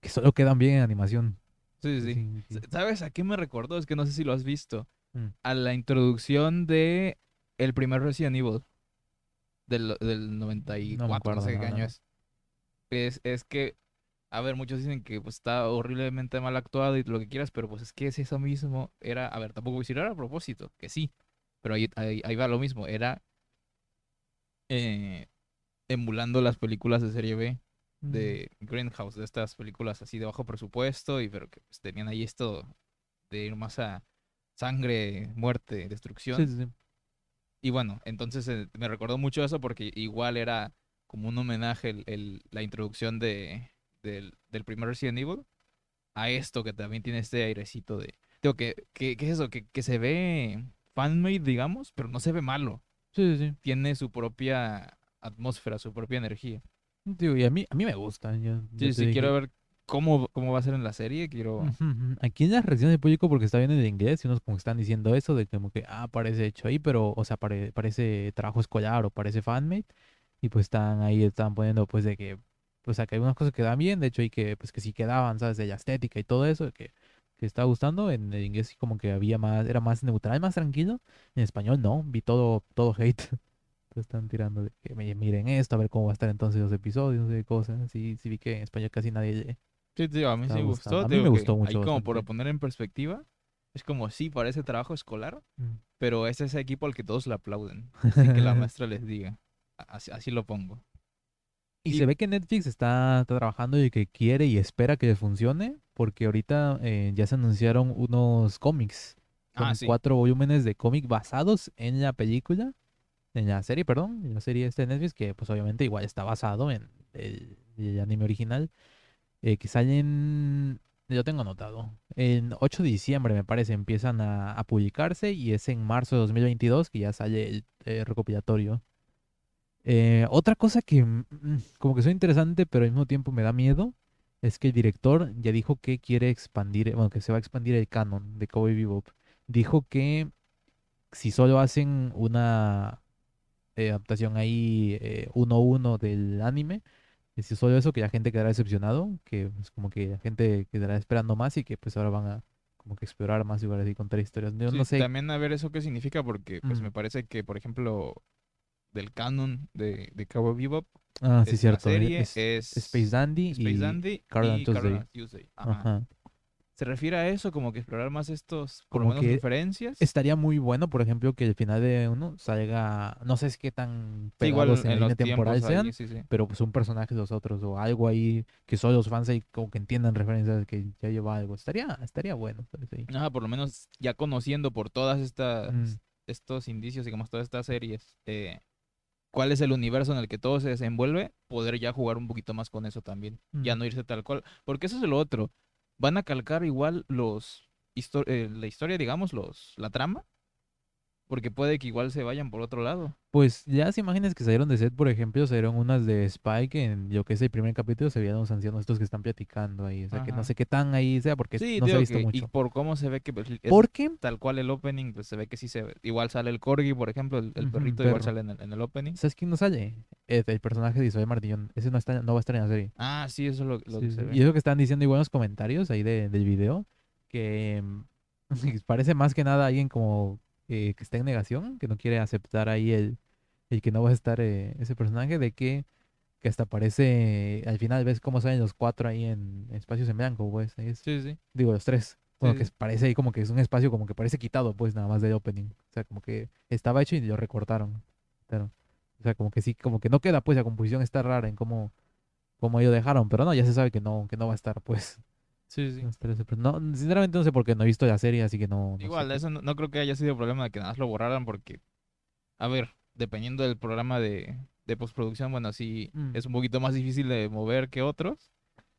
que solo quedan bien en animación. Sí, sí, sí. ¿Sabes a qué me recordó? Es que no sé si lo has visto. Mm. A la introducción de el primer Resident Evil. Del, del 94, no, acuerdo, sé no, qué año es. es. Es que, a ver, muchos dicen que pues, está horriblemente mal actuado y lo que quieras, pero pues es que es eso mismo. Era, a ver, tampoco voy a decir era a propósito, que sí. Pero ahí, ahí, ahí va lo mismo. Era eh, emulando las películas de serie B Mm. de Greenhouse, de estas películas así de bajo presupuesto, y pero que pues, tenían ahí esto de ir más a sangre, muerte, destrucción. Sí, sí, sí. Y bueno, entonces eh, me recordó mucho eso porque igual era como un homenaje el, el- la introducción de, del, del primer Resident Evil a esto que también tiene este airecito de... Digo, que, que, que es eso, que, que se ve fanmade, digamos, pero no se ve malo. Sí, sí, Tiene su propia atmósfera, su propia energía. sí. Digo, y a mí, a mí me gusta. yo- yo Sí, sí, dije- quiero ver cómo, cómo va a ser en la serie, quiero... Aquí en las reacciones del público, porque está bien en inglés, y unos como que están diciendo eso, de como que, ah, parece hecho ahí, pero, o sea, pare- parece trabajo escolar o parece fanmade, y pues están ahí, están poniendo, pues, de que, pues, acá hay unas cosas que dan bien, de hecho, y que, pues, que sí quedaban, ¿sabes? De la estética y todo eso, que, que está gustando, en el inglés sí como que había más, era más neutral, más tranquilo, en español no, vi todo, todo hate. Entonces están tirando de que "Mire- miren esto, a ver cómo va a estar entonces los episodios, sé, cosas. Sí, sí vi que en español casi nadie lee. Sí, tío, a mí sí Estaba me gustó. A mí me gustó mucho Ahí como por poner en perspectiva, es como sí, parece trabajo escolar, Mm. pero es ese equipo al que todos le aplauden. Sin que la maestra les diga. Así, así lo pongo. Y, Y- se ve que Netflix está, está trabajando y que quiere y espera que funcione, porque ahorita eh, ya se anunciaron unos cómics. Son Ah, sí. cuatro volúmenes de cómic basados en la película, en la serie, perdón, en la serie esta de Netflix, que pues obviamente igual está basado en el, el anime original, eh, que salen, yo tengo anotado, en 8 de diciembre me parece empiezan a, a publicarse y es en marzo de 2022 que ya sale el eh, recopilatorio. Eh, otra cosa que mm, como que soy interesante, pero al mismo tiempo me da miedo, es que el director ya dijo que quiere expandir, bueno, que se va a expandir el canon de Cowboy Bebop. Dijo que si solo hacen una eh, adaptación ahí eh, uno a uno del anime, y si solo eso, que la gente quedará decepcionado, que es como que la gente quedará esperando más y que pues ahora van a como que explorar más y contar historias. Yo Sí, no sé. También a ver eso qué significa, porque pues Mm. me parece que, por ejemplo, del canon de, de Cowboy Bebop. Ah, sí, es cierto. serie, es es Space Dandy Space y Dandy y Carol Tuesday. Ajá. Ajá. Se refiere a eso, como que explorar más estos, por Como lo menos, que referencias. Estaría muy bueno, por ejemplo, que el final de uno salga, no sé si qué tan Sí, igual pegados en, en la línea temporal ahí, sean, sí, sí. pero pues un personaje de los otros o algo ahí que solo los fans ahí como que entiendan referencias que ya lleva algo. Estaría, estaría bueno. Ajá, por lo menos ya conociendo por todas estas Mm. estos indicios, digamos, todas estas series, eh, cuál es el universo en el que todo se desenvuelve, poder ya jugar un poquito más con eso también. Ya Mm. no irse tal cual. Porque eso es lo otro. Van a calcar igual los histo- eh, la historia, digamos, los la trama. Porque puede que igual se vayan por otro lado. Pues ya las imágenes que salieron de set, por ejemplo, salieron unas de Spike en yo que es el primer capítulo, se veían los ancianos estos que están platicando ahí. O sea, que no sé qué tan ahí sea porque Sí, no se ha visto que- y mucho. por cómo se ve que pues, es Porque tal cual el opening, pues se ve que sí se ve. Igual sale el corgi, por ejemplo, el, perrito igual sale en el, en el opening. ¿Sabes quién no sale? El, el personaje de Isabel Martillón. Ese no, está, no va a estar en la serie. Ah, sí, eso es lo, lo Sí, que sí. se ve. Y eso que están diciendo igual en los comentarios ahí de- del video, que mm, parece más que nada alguien como eh, que está en negación, que no quiere aceptar ahí el, el que no va a estar eh, ese personaje, de que, que hasta parece, al final ves cómo salen los cuatro ahí en espacios en blanco, pues. ahí es- Sí, sí. digo, los tres. Bueno, Sí, que parece ahí como que es un espacio como que parece quitado, pues, nada más del opening. O sea, como que estaba hecho y lo recortaron. Pero, o sea, como que sí, como que no queda, pues, la composición está rara en cómo, cómo ellos dejaron. Pero no, ya se sabe que no, que no va a estar, pues. Sí, sí. No ese per- no, sinceramente no sé por qué no he visto la serie, así que no. no Igual, eso no, no creo que haya sido problema de que nada más lo borraran porque, a ver, dependiendo del programa de, de postproducción, bueno, sí Mm. es un poquito más difícil de mover que otros,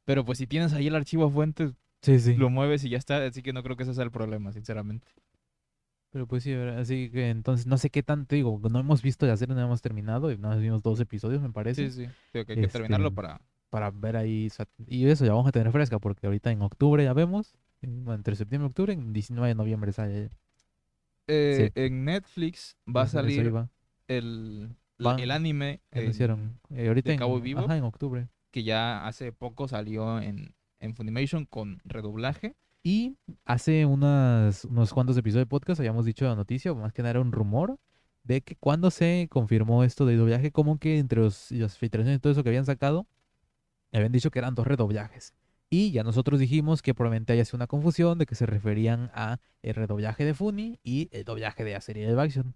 pero pues si tienes ahí el archivo a fuentes, Sí, sí. lo mueves y ya está, así que no creo que ese sea el problema, sinceramente. Pero pues sí, así que entonces no sé qué tanto digo. No hemos visto la serie, no hemos terminado. Y más vimos dos episodios, me parece. Sí, sí, Digo que hay que terminarlo Este, para... para ver ahí. Y eso ya vamos a tener fresca, porque ahorita en octubre ya vemos. entre septiembre y octubre, en 19 de noviembre sale. Eh, sí. En Netflix va a salir el, la- el anime en- anunciaron. Eh, ahorita de en, Cowboy Bebop. ajá, en octubre. que ya hace poco salió en, en Funimation con redoblaje. Y hace unas, unos cuantos episodios de podcast habíamos dicho la noticia, más que nada era un rumor, de que cuando se confirmó esto de doblaje, como que entre los, las filtraciones y todo eso que habían sacado, habían dicho que eran dos redoblajes. Y ya nosotros dijimos que probablemente haya sido una confusión de que se referían a el redoblaje de Funi y el doblaje de la serie de action.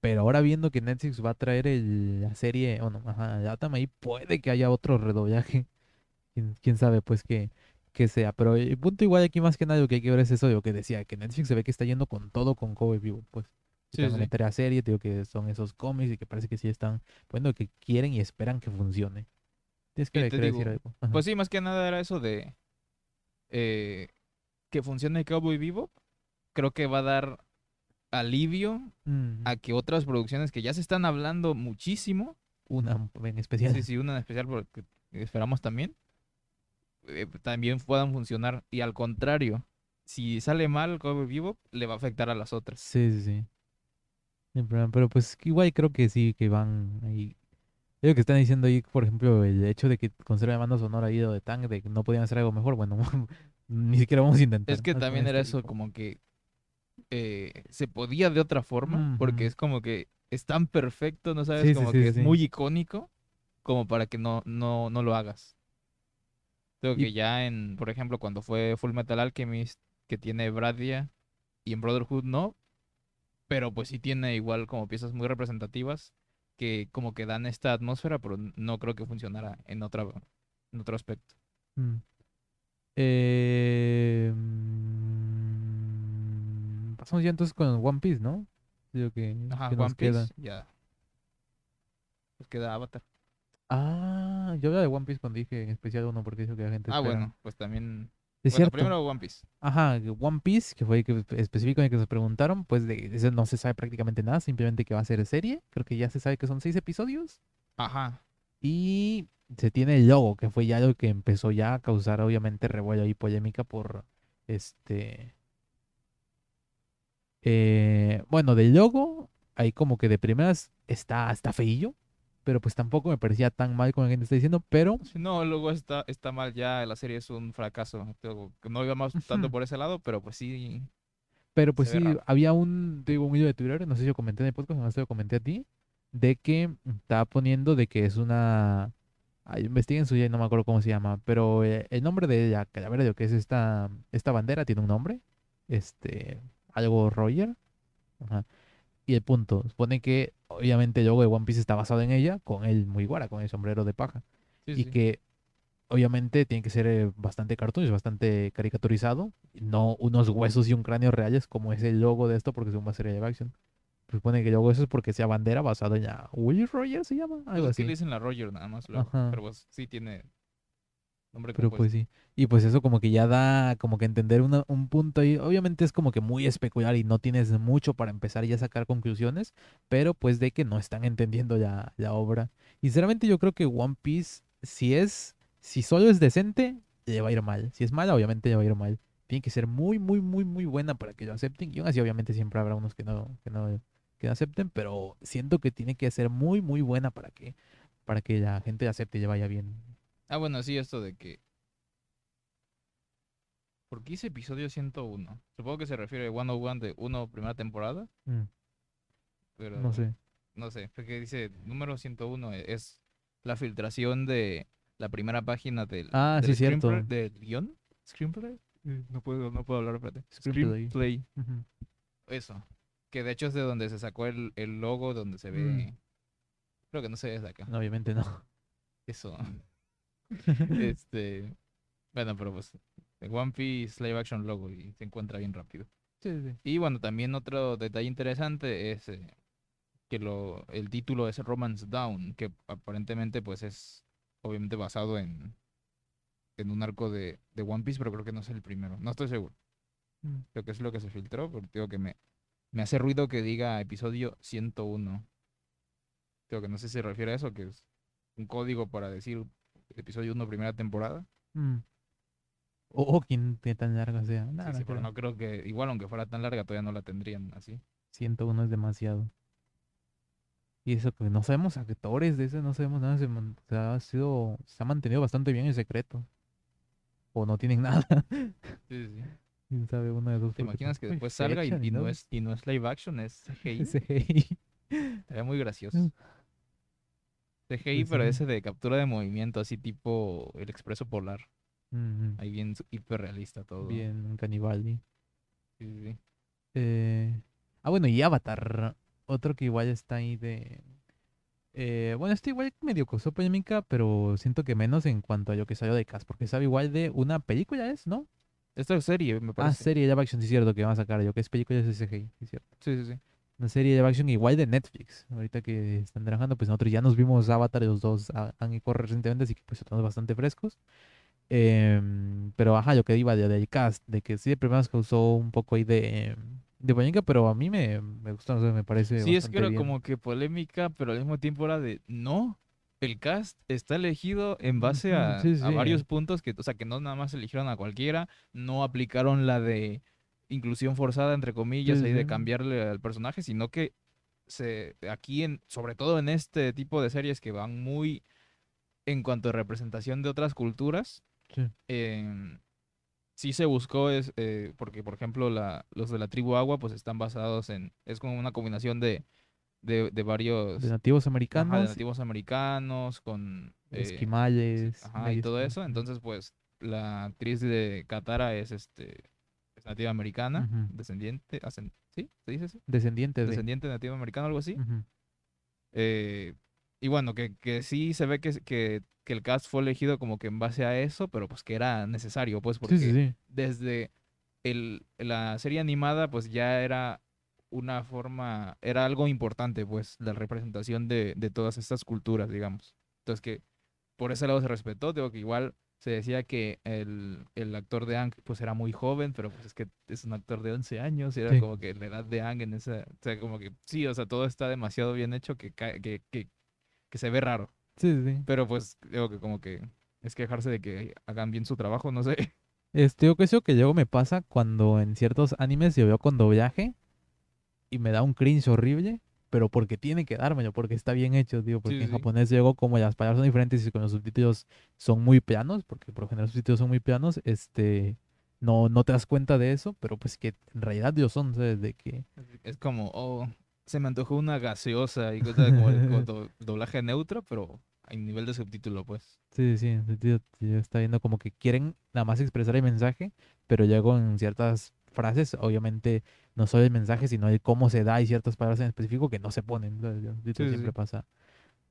Pero ahora viendo que Netflix va a traer el- la serie, bueno, ajá, el Atom ahí, puede que haya otro redoblaje. Quién, quién sabe, pues que, que sea. Pero el punto igual aquí más que nada lo que hay que ver es eso, lo que decía, que Netflix se ve que está yendo con todo con Cowboy Vivo, pues. Sí, Están sí. meter a serie, digo que son esos cómics y que parece que sí están poniendo lo que quieren y esperan que funcione. Tienes que te digo, decir algo. Ajá. Pues sí, más que nada era eso de eh, que funcione Cowboy Vivo. Creo que va a dar alivio Mm, a que otras producciones que ya se están hablando muchísimo, una en especial. sí, sí, una en especial porque esperamos también, eh, también puedan funcionar. Y al contrario, si sale mal Cowboy Vivo, le va a afectar a las otras. Sí, sí, sí. Pero pues igual creo que sí, que van ahí. Lo que están diciendo ahí, por ejemplo, el hecho de que conserve la banda sonora ahí de Tang, de que no podían hacer algo mejor, bueno, ni siquiera vamos a intentar. Es que ¿no? también Con era este eso, como que eh, se podía de otra forma, porque es como que es tan perfecto, ¿no sabes? Sí, como sí, que es muy icónico, como para que no, no, no lo hagas. Creo Y- que ya en, por ejemplo, cuando fue Full Metal Alchemist, que tiene Bradia, y en Brotherhood no, pero pues sí tiene igual como piezas muy representativas que como que dan esta atmósfera, pero no creo que funcionara en otra, en otro aspecto. Mm. Eh, pasamos ya entonces con One Piece, ¿no? Digo que, Ajá, que nos One Piece, queda. ya. Pues queda Avatar. Ah, yo hablaba de One Piece cuando dije en especial uno porque dijo que la gente Ah, espera. bueno, pues también. Es bueno, cierto. primero One Piece. Ajá, One Piece, que fue el que específicamente que nos preguntaron, pues de eso no se sabe prácticamente nada, simplemente que va a ser serie. Creo que ya se sabe que son seis episodios. Ajá. Y se tiene el logo, que fue ya lo que empezó ya a causar obviamente revuelo y polémica por este... eh, bueno, del logo, ahí como que de primeras está, está feillo, pero pues tampoco me parecía tan mal como la gente está diciendo, pero... No, luego está, está mal ya, la serie es un fracaso. No íbamos tanto por ese lado, pero pues sí. Pero pues sí, raro. había un, digo, un video de Twitter, no sé si yo comenté en el podcast, no sé si lo comenté a ti, de que estaba poniendo de que es una... Ay, investiguen su y no me acuerdo cómo se llama, pero eh, el nombre de ella, Calavera, que es esta, esta bandera, tiene un nombre, este, algo Roger, ajá. Y el punto, supone que obviamente el logo de One Piece está basado en ella, con el muy guara, con el sombrero de paja. Sí, y sí. que obviamente tiene que ser eh, bastante cartoon, es bastante caricaturizado, no unos huesos y un cráneo reales como es el logo de esto, porque según va a ser live action. Supone que el logo eso es porque sea bandera basado en la Will Roger se llama, Pues algo es que así. le dicen la Roger nada más, luego, pero pues sí tiene nombre Pero compuesto. pues sí. Y pues eso como que ya da como que entender una- un punto ahí. Obviamente es como que muy especular y no tienes mucho para empezar ya a sacar conclusiones, pero pues de que no están entendiendo ya la obra. Y sinceramente yo creo que One Piece, si es, si solo es decente, le va a ir mal. Si es mala, obviamente le va a ir mal. Tiene que ser muy, muy, muy, muy buena para que lo acepten. Y aún así obviamente siempre habrá unos que no, que no, que no acepten, pero siento que tiene que ser muy, muy buena para que, para que la gente la acepte y le vaya bien. Ah, bueno, sí, esto de que... ¿Por qué hice episodio 101? Supongo que se refiere a 101 de 1 primera temporada, Mm, pero... no sé. No sé, porque dice número 101 e- es la filtración de la primera página del, Ah, del sí, cierto. screenplay- del guion. ¿Screenplay? Eh, No puedo, no puedo hablar, espérate. Screenplay. Screenplay. Eso. Que de hecho es de donde se sacó el, el logo, donde se ve... Mm. Creo que no se ve desde acá. No, obviamente no. Eso. este... Bueno, pero pues... One Piece Live Action logo y se encuentra bien rápido. Sí, sí. Y bueno, también otro detalle interesante es eh, que lo, el título es Romance Down, que aparentemente pues es obviamente basado en, en un arco de, de One Piece, pero creo que no es el primero. No estoy seguro. Mm. Creo que es lo que se filtró, pero digo que me, me hace ruido que diga episodio 101. Creo que no sé si se refiere a eso, que es un código para decir episodio 1 primera temporada. Mm. O o quién qué tan larga sea. Sí, sí, pero no creo que, igual aunque fuera tan larga, todavía no la tendrían así. 101 es demasiado. Y eso que no sabemos actores de ese, no sabemos nada. Se, ha sido, se ha mantenido bastante bien el secreto. O no tienen nada. Sí, sí. Quién sabe uno de dos. ¿Te imaginas que después salga y, no es, y no es live action, es CGI? CGI. Estaría muy gracioso. CGI, Pues pero sí. ese de captura de movimiento, así tipo el expreso polar. Ahí bien hiperrealista todo. Bien, un Cannibali. Sí, sí, sí. Eh, ah, bueno, y Avatar. Otro que igual está ahí de. eh, bueno, este igual medio causó polémica, pero siento que menos en cuanto a lo que salió de cast, porque sabe igual de una película, ¿es? ¿No? Esta es serie, me Ah, parece. serie live action, sí es cierto, que van a sacar yo, que es película es CGI, sí es cierto. Sí, sí, sí. Una serie live action igual de Netflix. Ahorita que están trabajando, pues nosotros ya nos vimos Avatar, los dos han ido recientemente, así que pues estamos bastante frescos. Em, pero ajá, lo que iba de, del cast, de que sí, de primeras causó un poco ahí de, de polémica, pero a mí me, me gustó, no sé, me parece Sí, es que era bien. como que polémica, pero al mismo tiempo era de, no, el cast está elegido en base a, sí, a varios puntos, que, o sea, que no nada más eligieron a cualquiera, no aplicaron la de inclusión forzada, entre comillas, Sí, ahí de cambiarle al personaje, sino que se, aquí, en, sobre todo en este tipo de series que van muy en cuanto a representación de otras culturas, Sí. em, sí se buscó es eh, porque por ejemplo la, los de la tribu agua pues están basados en es como una combinación de de, de varios De nativos ajá, de americanos, nativos americanos con eh, esquimales, ajá, y todo eso. entonces pues la actriz de Katara es este es nativa americana Ujú. descendiente hacen sí se dice así descendiente de. descendiente de nativo americano algo así Ujú. eh, y bueno, que, que sí se ve que, que, que el cast fue elegido como que en base a eso, pero pues que era necesario, pues porque Sí, sí, sí. desde el, la serie animada pues ya era una forma, era algo importante pues la representación de, de todas estas culturas, digamos. Entonces que por ese lado se respetó, digo que igual se decía que el, el actor de Ang pues era muy joven, pero pues es que es un actor de 11 años y era Sí. como que la edad de Ang en esa, o sea, como que sí, o sea, todo está demasiado bien hecho que, que, que, que se ve raro, Sí, sí, pero pues digo que como que es quejarse de que hagan bien su trabajo, no sé. Este, yo creo que luego me pasa cuando en ciertos animes yo veo con doblaje y me da un cringe horrible, pero porque tiene que dármelo, porque está bien hecho, digo, porque Sí, en sí. japonés luego como las palabras son diferentes y con los subtítulos son muy planos, porque por lo general los subtítulos son muy planos, este, no, no te das cuenta de eso, pero pues que en realidad ellos son, ¿sabes? De que, Es como, oh, se me antojó una gaseosa y cosas como como do- doblaje neutro, pero a nivel de subtítulo, pues. Sí, sí, sí, está viendo como que quieren nada más expresar el mensaje, pero ya con ciertas frases, obviamente no solo el mensaje, sino el cómo se da y ciertas palabras en específico que no se ponen. sí, siempre sí. pasa.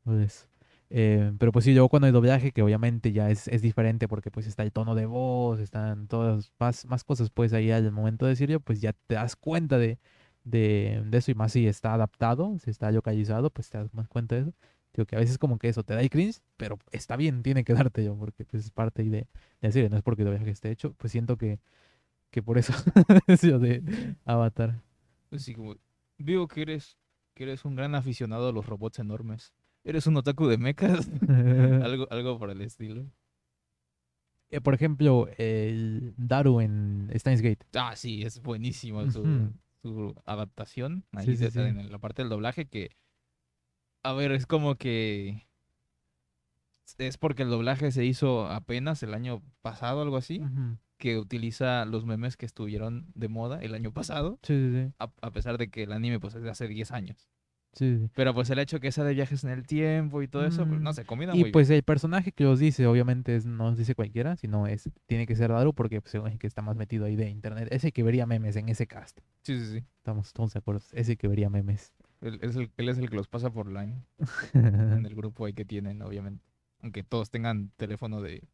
Pues, eh, pero pues sí, luego cuando hay doblaje, que obviamente ya es, es diferente porque pues está el tono de voz, están todas más, más cosas pues ahí al momento de decirlo, pues ya te das cuenta de, de, de eso y más si está adaptado, si está localizado, pues te das más cuenta de eso. Digo que a veces como que eso te da el cringe, pero está bien, tiene que darte yo, porque pues es parte de, de la serie, no es porque el doblaje esté hecho, pues siento que, que por eso de Avatar. Pues sí, como, veo que eres, que eres un gran aficionado a los robots enormes. ¿Eres un otaku de mechas? algo, algo por el estilo. Eh, por ejemplo, el Daru en Steins Gate. Ah, sí, es buenísimo su, adaptación ahí Sí, de- sí. en la parte del doblaje que, a ver, es como que es porque el doblaje se hizo apenas el año pasado, algo así, Ujú. Que utiliza los memes que estuvieron de moda el año pasado, Sí, sí, sí. a, a pesar de que el anime pues es de hace 10 años. sí, sí. Pero pues el hecho que sea de viajes en el tiempo y todo eso, pues no Mm, se combina Y muy pues el personaje que los dice, obviamente es, no los dice cualquiera, sino es tiene que ser Daru porque pues, es el que está más metido ahí de internet. Ese que vería memes en ese cast. Sí, sí, sí. Estamos todos de acuerdo. Ese que vería memes. Él es el, él es el que los pasa por line en el grupo ahí que tienen, obviamente. Aunque todos tengan teléfono de,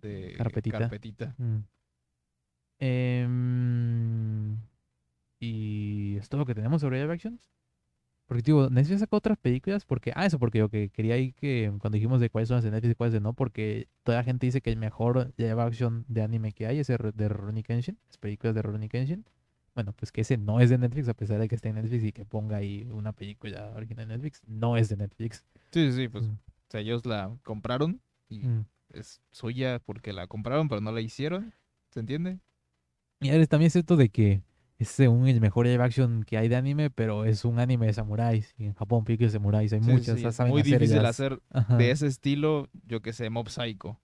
de Carpetita. carpetita. Mm. Em, y es todo lo que tenemos sobre live actions. Porque digo, Netflix sacó otras películas porque, ah, eso porque yo que quería ir que cuando dijimos de cuáles son las de Netflix y cuáles de no, porque toda la gente dice que el mejor live action de anime que hay es el de Rurouni Kenshin, las películas de Rurouni Kenshin. Bueno, pues que ese no es de Netflix, a pesar de que esté en Netflix y que ponga ahí una película original de Netflix, no es de Netflix. Sí, sí, sí, pues, Mm. o sea, ellos la compraron y Mm. Es suya porque la compraron, pero no la hicieron. ¿Se entiende? Y ahora también es cierto de que es según el mejor live action que hay de anime, pero es un anime de samuráis. Y en Japón, películas de samuráis, hay Sí, muchas. sí, ya saben muy hacer difícil ellas. hacer Ajá. de ese estilo, yo que sé, Mob Psycho,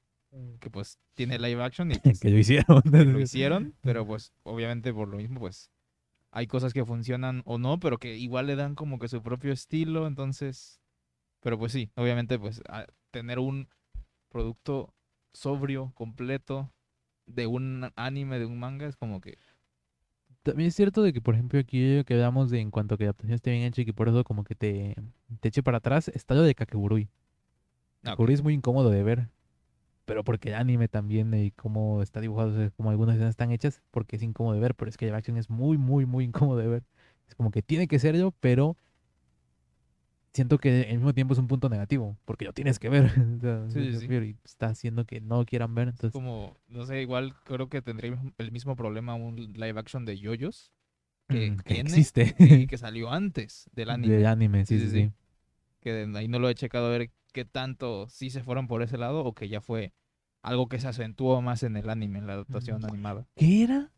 que pues tiene live action y pues, que lo hicieron. lo hicieron, pero pues obviamente por lo mismo pues hay cosas que funcionan o no, pero que igual le dan como que su propio estilo, entonces, pero pues sí, obviamente pues a- tener un producto sobrio, completo de un anime, de un manga es como que También es cierto de que, por ejemplo, aquí que hablamos de en cuanto a que la adaptación esté bien hecha y que por eso como que te, te eche para atrás, está lo de Kakeburui. ah. Kakeburui es muy incómodo de ver. Pero porque el anime también y cómo está dibujado, o sea, como algunas escenas están hechas, porque es incómodo de ver, pero es que la acción es muy, muy, muy incómodo de ver. Es como que tiene que ser yo, pero siento que al mismo tiempo es un punto negativo, porque lo tienes que ver. o sea, Sí, me sí, y está haciendo que no quieran ver. Entonces, como, no sé, igual creo que tendría el mismo problema un live action de yoyos que, mm, que tiene existe. y que salió antes del anime. Del anime, sí, Sí, sí, que ahí no lo he checado a ver qué tanto sí se fueron por ese lado o que ya fue algo que se acentuó más en el anime, en la adaptación Mm. animada. ¿Qué era?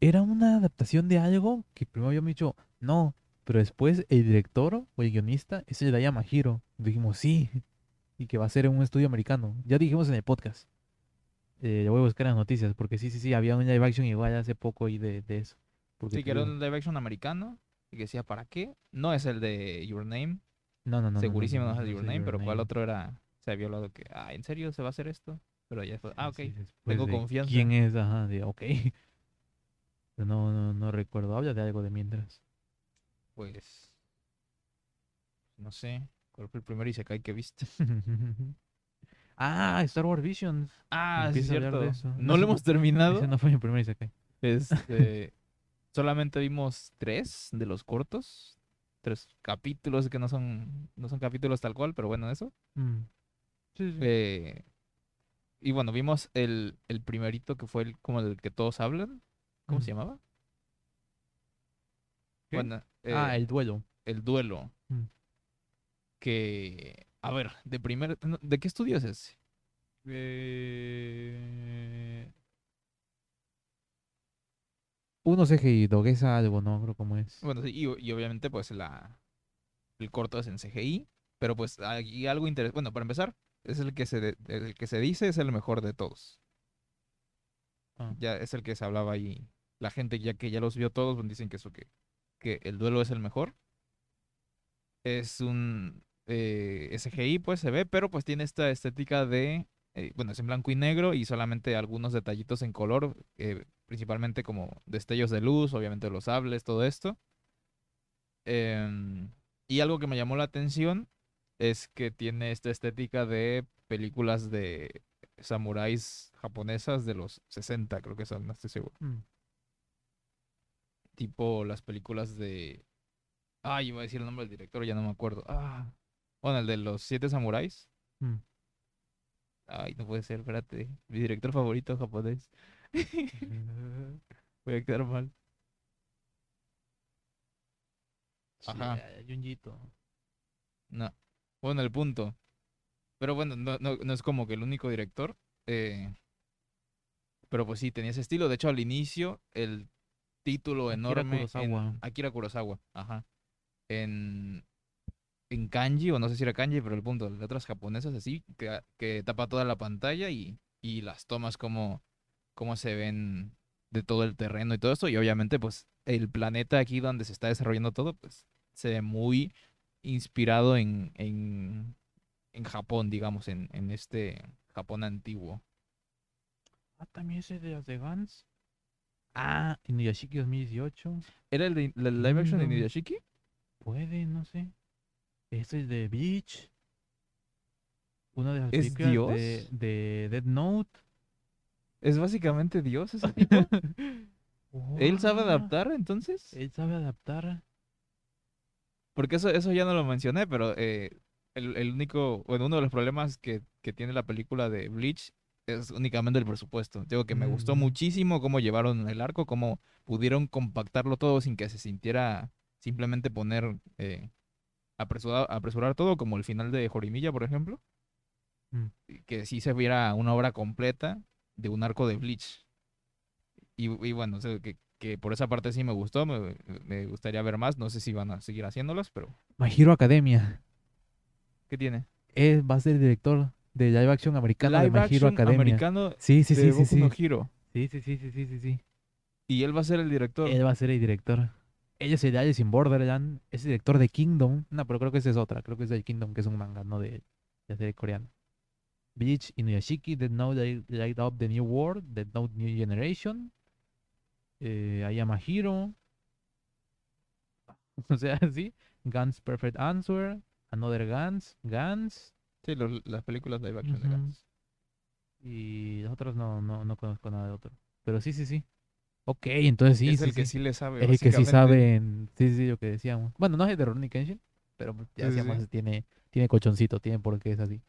Era una adaptación de algo que primero habíamos dicho, no, pero después el director o el guionista es el Daya Mahiro. Dijimos, sí, y que va a ser en un estudio americano. Ya dijimos en el podcast. Eh, lo voy a buscar las noticias, porque sí, sí, sí, había un live action igual hace poco y de, de eso. Porque Sí, que era un live action americano y que decía, ¿para qué? No es el de Your Name, No, no, no, no, no. segurísimo no, no, es el de Your Name, pero ¿cuál Name. otro era? Se había hablado que, ah, ¿en serio se va a hacer esto? Pero ya fue, ah, ok. Sí, tengo confianza. ¿Quién es? Ajá, de, ok. No, no, no recuerdo. Habla de algo de mientras. Pues, no sé, ¿cuál fue el primer Isekai que viste? ah, Star Wars Visions. Ah, sí, hablar cierto. de eso. No lo hemos terminado. Ese no fue mi primer Isekai. Este, solamente vimos tres de los cortos, tres capítulos que no son, no son capítulos tal cual, pero bueno, eso. Mm. Sí, sí. Eh, y bueno, vimos el, el primerito que fue el, como el que todos hablan. ¿Cómo se Mm. llamaba? ¿Qué? Bueno, ah, eh, el duelo. el duelo. Mm. Que, a ver, de primer, ¿de qué estudio es ese? Eh... Uno CGI, Doguesa algo, no creo cómo es. Bueno, sí, y, y obviamente pues la el corto es en CGI, pero pues hay algo interesante. Bueno, para empezar, es el que se de- el que se dice es el mejor de todos. Ah. Ya es el que se hablaba ahí. La gente ya que ya los vio todos pues, dicen que eso que que el duelo es el mejor. Es un eh, SGI, pues se ve, pero pues tiene esta estética de, eh, bueno, es en blanco y negro y solamente algunos detallitos en color, eh, principalmente como destellos de luz, obviamente los sables, todo esto. Em, y algo que me llamó la atención es que tiene esta estética de películas de samuráis japonesas de los 60, creo que son, no estoy seguro. Mm. Tipo las películas de... Ay, iba a decir el nombre del director, ya no me acuerdo. Ah, bueno, el de los siete samuráis. Mm. Ay, no puede ser, espérate. Mi director favorito japonés. Voy a quedar mal. Sí, Ajá. a- Junjito. No. Bueno, el punto. Pero bueno, no, no, no es como que el único director. eh, pero pues sí, tenía ese estilo. De hecho, al inicio, el título Akira enorme. en- Kurosawa. Akira Kurosawa. Ajá. En, en kanji, o no sé si era kanji, pero el punto, letras japonesas así, que, que tapa toda la pantalla y, y las tomas como, como se ven de todo el terreno y todo esto. Y obviamente, pues, el planeta aquí donde se está desarrollando todo, pues, se ve muy inspirado en, en, en Japón, digamos, en, en este Japón antiguo. Ah, también ese de las de Gans. Ah, Inuyashiki 2018. ¿Era el de la live action de No. Inuyashiki? Puede, no sé. Este es de Beach. Una de las ¿Es películas Dios? de Dead Note. ¿Es básicamente Dios ese tipo? ¿Él sabe adaptar entonces? Él sabe adaptar. Porque eso, eso ya no lo mencioné, pero eh, el, el único, bueno, uno de los problemas que, que tiene la película de Bleach es únicamente el presupuesto. Digo que me gustó Ujú. muchísimo cómo llevaron el arco, cómo pudieron compactarlo todo sin que se sintiera simplemente poner, eh, apresurar, apresurar todo, como el final de Jorimilla, por ejemplo. Mm. Que sí se viera una obra completa de un arco de Bleach. Y, y bueno, o sea, que, que por esa parte sí me gustó, me, me gustaría ver más. No sé si van a seguir haciéndolas, pero My Hero Academia. ¿qué tiene? Él va a ser director de live action americano de Live My Hero Academia. americano Sí, sí, de sí, sí, Boku sí. no Hero. Sí, sí, sí, sí, sí, sí, sí. Y él va a ser el director. Él va a ser el director. Ella es el Alice in Borderland. Es el director de Kingdom. No, pero creo que esa es otra. Creo que es de Kingdom, que es un manga, no de, de la serie coreana. Bleach, Inuyashiki, Dead Note, Light- Light Up the New World, Dead Note New Generation, eh, I Am a Hero. O sea, sí. Guns Perfect Answer, Another Guns, Guns. Sí, los- las películas live action de. Gantz. Y los otros no, no, no conozco nada de otro. Pero sí, sí, sí. Ok, entonces sí, es sí, el que sí. le sabe. Es el que sí sabe, en- sí, sí, lo que decíamos. Bueno, no es de Ronnie Kenshin, pero ya decíamos, sí. tiene, tiene colchoncito, tiene por qué es así.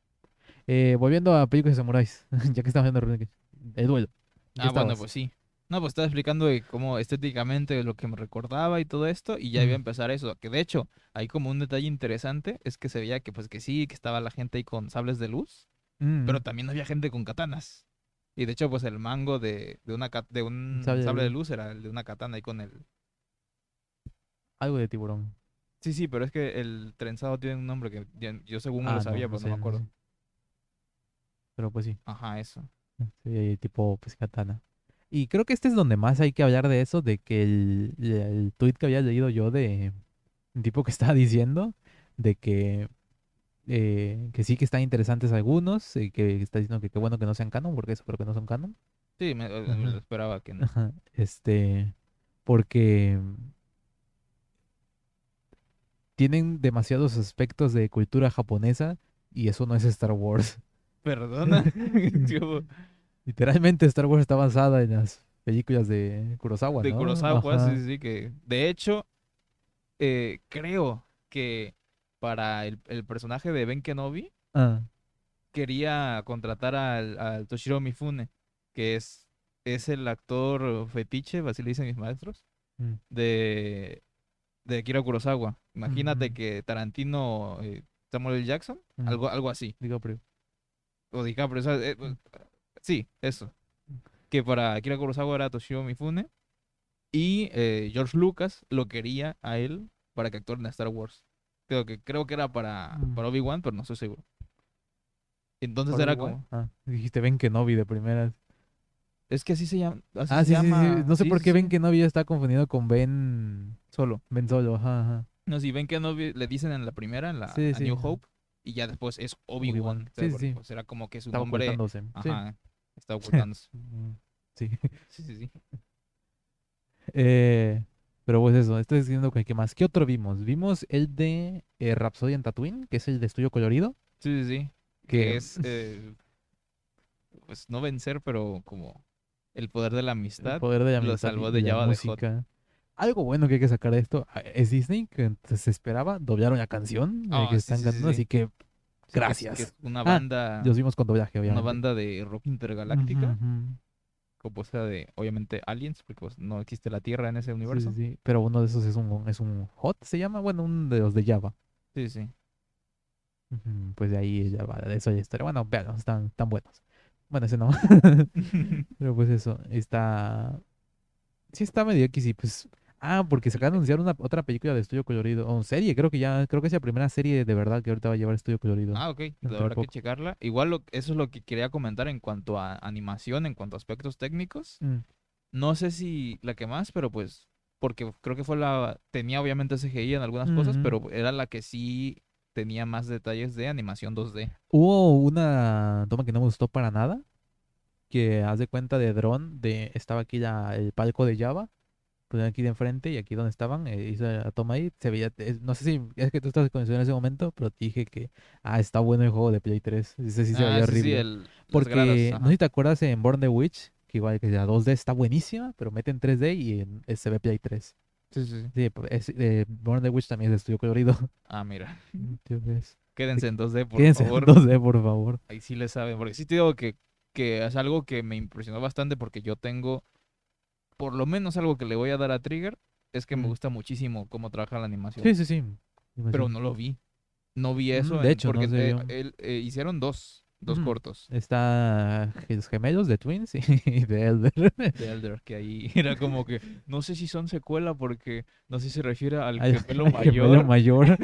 Eh, volviendo a películas de samuráis, ya que estamos viendo Ronnie Kenshin. El duelo. ¿En qué Ah, bueno, pues sí. No, pues estaba explicando de cómo estéticamente lo que me recordaba y todo esto, y ya iba a empezar eso. Que de hecho, hay como un detalle interesante, es que se veía que pues que sí, que estaba la gente ahí con sables de luz, Mm, pero también había gente con katanas. Y de hecho, pues el mango de, de, una, de un Sable sable, de luz era el de una katana ahí con el... algo de tiburón. Sí, sí, pero es que el trenzado tiene un nombre que yo según Ah, lo sabía, no pero no sé, me acuerdo. sé. Pero pues sí, Ajá, eso. sí, tipo pues katana. Y creo que este es donde más hay que hablar de eso, de que el, el tweet que había leído yo de un tipo que estaba diciendo de que eh, que sí que están interesantes algunos y que está diciendo que qué bueno que no sean canon, porque eso creo que no son canon. Sí, me, me Ajá. lo esperaba que no. Este, porque tienen demasiados aspectos de cultura japonesa y eso no es Star Wars. Perdona. Literalmente Star Wars está basada en las películas de Kurosawa, de ¿no? Kurosawa, Ajá. sí, sí, que de hecho, eh, creo que para el, el personaje de Ben Kenobi Ah, quería contratar al, al Toshiro Mifune, que es, es el actor fetiche, así le dicen mis maestros, mm, de, de Akira Kurosawa. Imagínate Ujú. que Tarantino, eh, Samuel L. Jackson, Ujú. algo, algo así. DiCaprio. O DiCaprio, o sea, eh, Mm. Sí, eso. Que para Akira Kurosawa era Toshiro Mifune. Y eh, George Lucas lo quería a él para que actuara en Star Wars. Creo que, creo que era para, Mm. para Obi-Wan, pero no estoy seguro. Entonces era como. Ah, dijiste no vi de primeras. Es que así se llama. Así Ah, se sí, sí, llama. sí. No sé sí, por sí, qué sí. Ben Kenobi está confundido con Ben... Solo. Ben Solo, ajá, ajá. No, que no vi- le dicen en la primera, en la Sí, sí. New Hope, y ya después es Obi-Wan. ¿sabes? Sí, sí, sí. pues, como que su Estaba nombre. Sí. Ajá. Está ocultándose. Mm, Sí. sí, sí, sí. Eh, pero pues eso, estoy diciendo que, que más. ¿Qué otro vimos? Vimos el de eh, Rhapsody en Tatooine, que es el de estudio colorido. Sí, sí, sí. Que Que es. eh, pues no vencer, pero como el poder de la el amistad. poder de la lo amistad salvó y de Jabba de música. Algo bueno que hay que sacar de esto ah, es Disney, que se esperaba, doblaron la canción Ah, que sí, están sí, cantando, sí. así que Sí, que es- que gracias. es una Ah, banda. los vimos doblaje, una obviamente. banda de rock intergaláctica. Compuesta de, obviamente, aliens, porque pues, no existe la Tierra en ese universo. sí, sí. Pero uno de esos es un, es un hot, se llama, bueno, uno de los de Java. Sí, sí. Pues de ahí ya va, de eso hay historia. Bueno, vean, están tan buenos. Bueno, ese no. Pero pues eso, está. Sí, está medio X y pues. Ah, porque se acaba de anunciar una otra película de estudio colorido. O serie, creo que ya. Creo que es la primera serie de verdad que ahorita va a llevar estudio colorido. Ah, ok. Habrá que checarla. Igual lo- eso es lo que quería comentar en cuanto a animación, en cuanto a aspectos técnicos. Mm, No sé si la que más, pero pues, porque creo que fue la, tenía obviamente CGI en algunas cosas, Ujú. pero era la que sí tenía más detalles de animación 2D. Hubo una toma que no me gustó para nada. Que haz de cuenta de dron. De, estaba aquí la- el palco de Java. Pues aquí de enfrente y aquí donde estaban. eh, hice la toma ahí. Se veía. es- no sé si es que tú estabas con en ese momento. Pero te dije que. Ah, está bueno el juego de Play 3. Ese sí se Ah, veía sí, horrible. el, Porque no sé si te acuerdas en Born the Witch, que igual que la 2D está buenísima, pero mete en 3D y en, eh, se ve Play 3. Sí, sí, sí. Sí, pues, es, eh, Born the Witch también es de estudio colorido. Ah, mira. Entonces, Quédense en 2D, por quédense en favor. 2D, por favor. Ahí sí le saben. Porque sí te digo que, que es algo que me impresionó bastante porque yo tengo, por lo menos algo que le voy a dar a Trigger, es que me Mm. gusta muchísimo cómo trabaja la animación. Sí, sí, sí. pero no lo vi. No vi Mm, eso. de en- hecho, no porque eh, él, eh, hicieron dos, dos Ujú. cortos Está los gemelos de Twins y de Elder. de Elder, que ahí era como que, no sé si son secuela porque no sé si se refiere al Al- gemelo al gemelo mayor.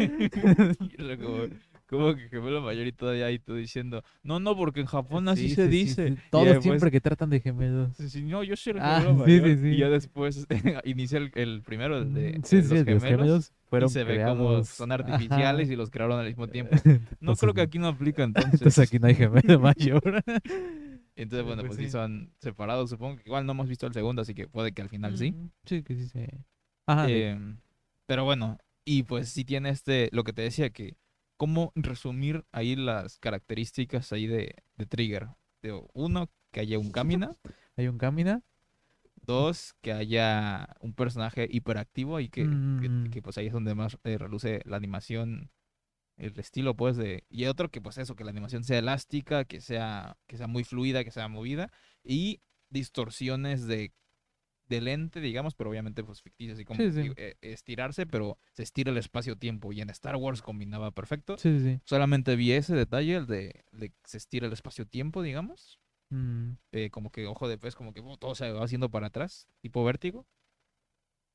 Como, que gemelo mayor y todavía ahí tú diciendo, no, no, porque en Japón así Sí, se sí, sí, dice. sí. Todos después- siempre que tratan de gemelos. Sí, sí, no, yo soy el Ah, gemelo sí, sí, mayor. sí. Y ya después inicia el, el primero, de, Mm, sí, sí, los gemelos. fueron y se ve como son Ajá. artificiales y los crearon al mismo tiempo. No Entonces, creo que aquí no aplica entonces. Entonces aquí no hay gemelo mayor. Entonces, bueno, pues pues sí sí. son separados, supongo que igual no hemos visto el segundo, así que puede que al final sí. Mm, Sí, que sí se. Ajá. Em, pero bueno, y pues sí tiene este, lo que te decía, que cómo resumir ahí las características ahí de, de Trigger. Digo, uno, que haya un Camina. Hay un Camina. Dos, que haya un personaje hiperactivo y que, que- Mm. que, pues ahí es donde más eh, reluce la animación, el estilo pues de... Y otro que pues eso, que la animación sea elástica, que sea, que sea muy fluida, que sea movida y distorsiones de, de lente, digamos, pero obviamente pues ficticias, así como Sí, sí. digo, eh, estirarse, pero se estira el espacio-tiempo y en Star Wars combinaba perfecto. Sí. Solamente vi ese detalle, el de, de que se estira el espacio-tiempo, digamos. Mm. eh, como que ojo de pez, como que oh, todo se va haciendo para atrás, tipo vértigo.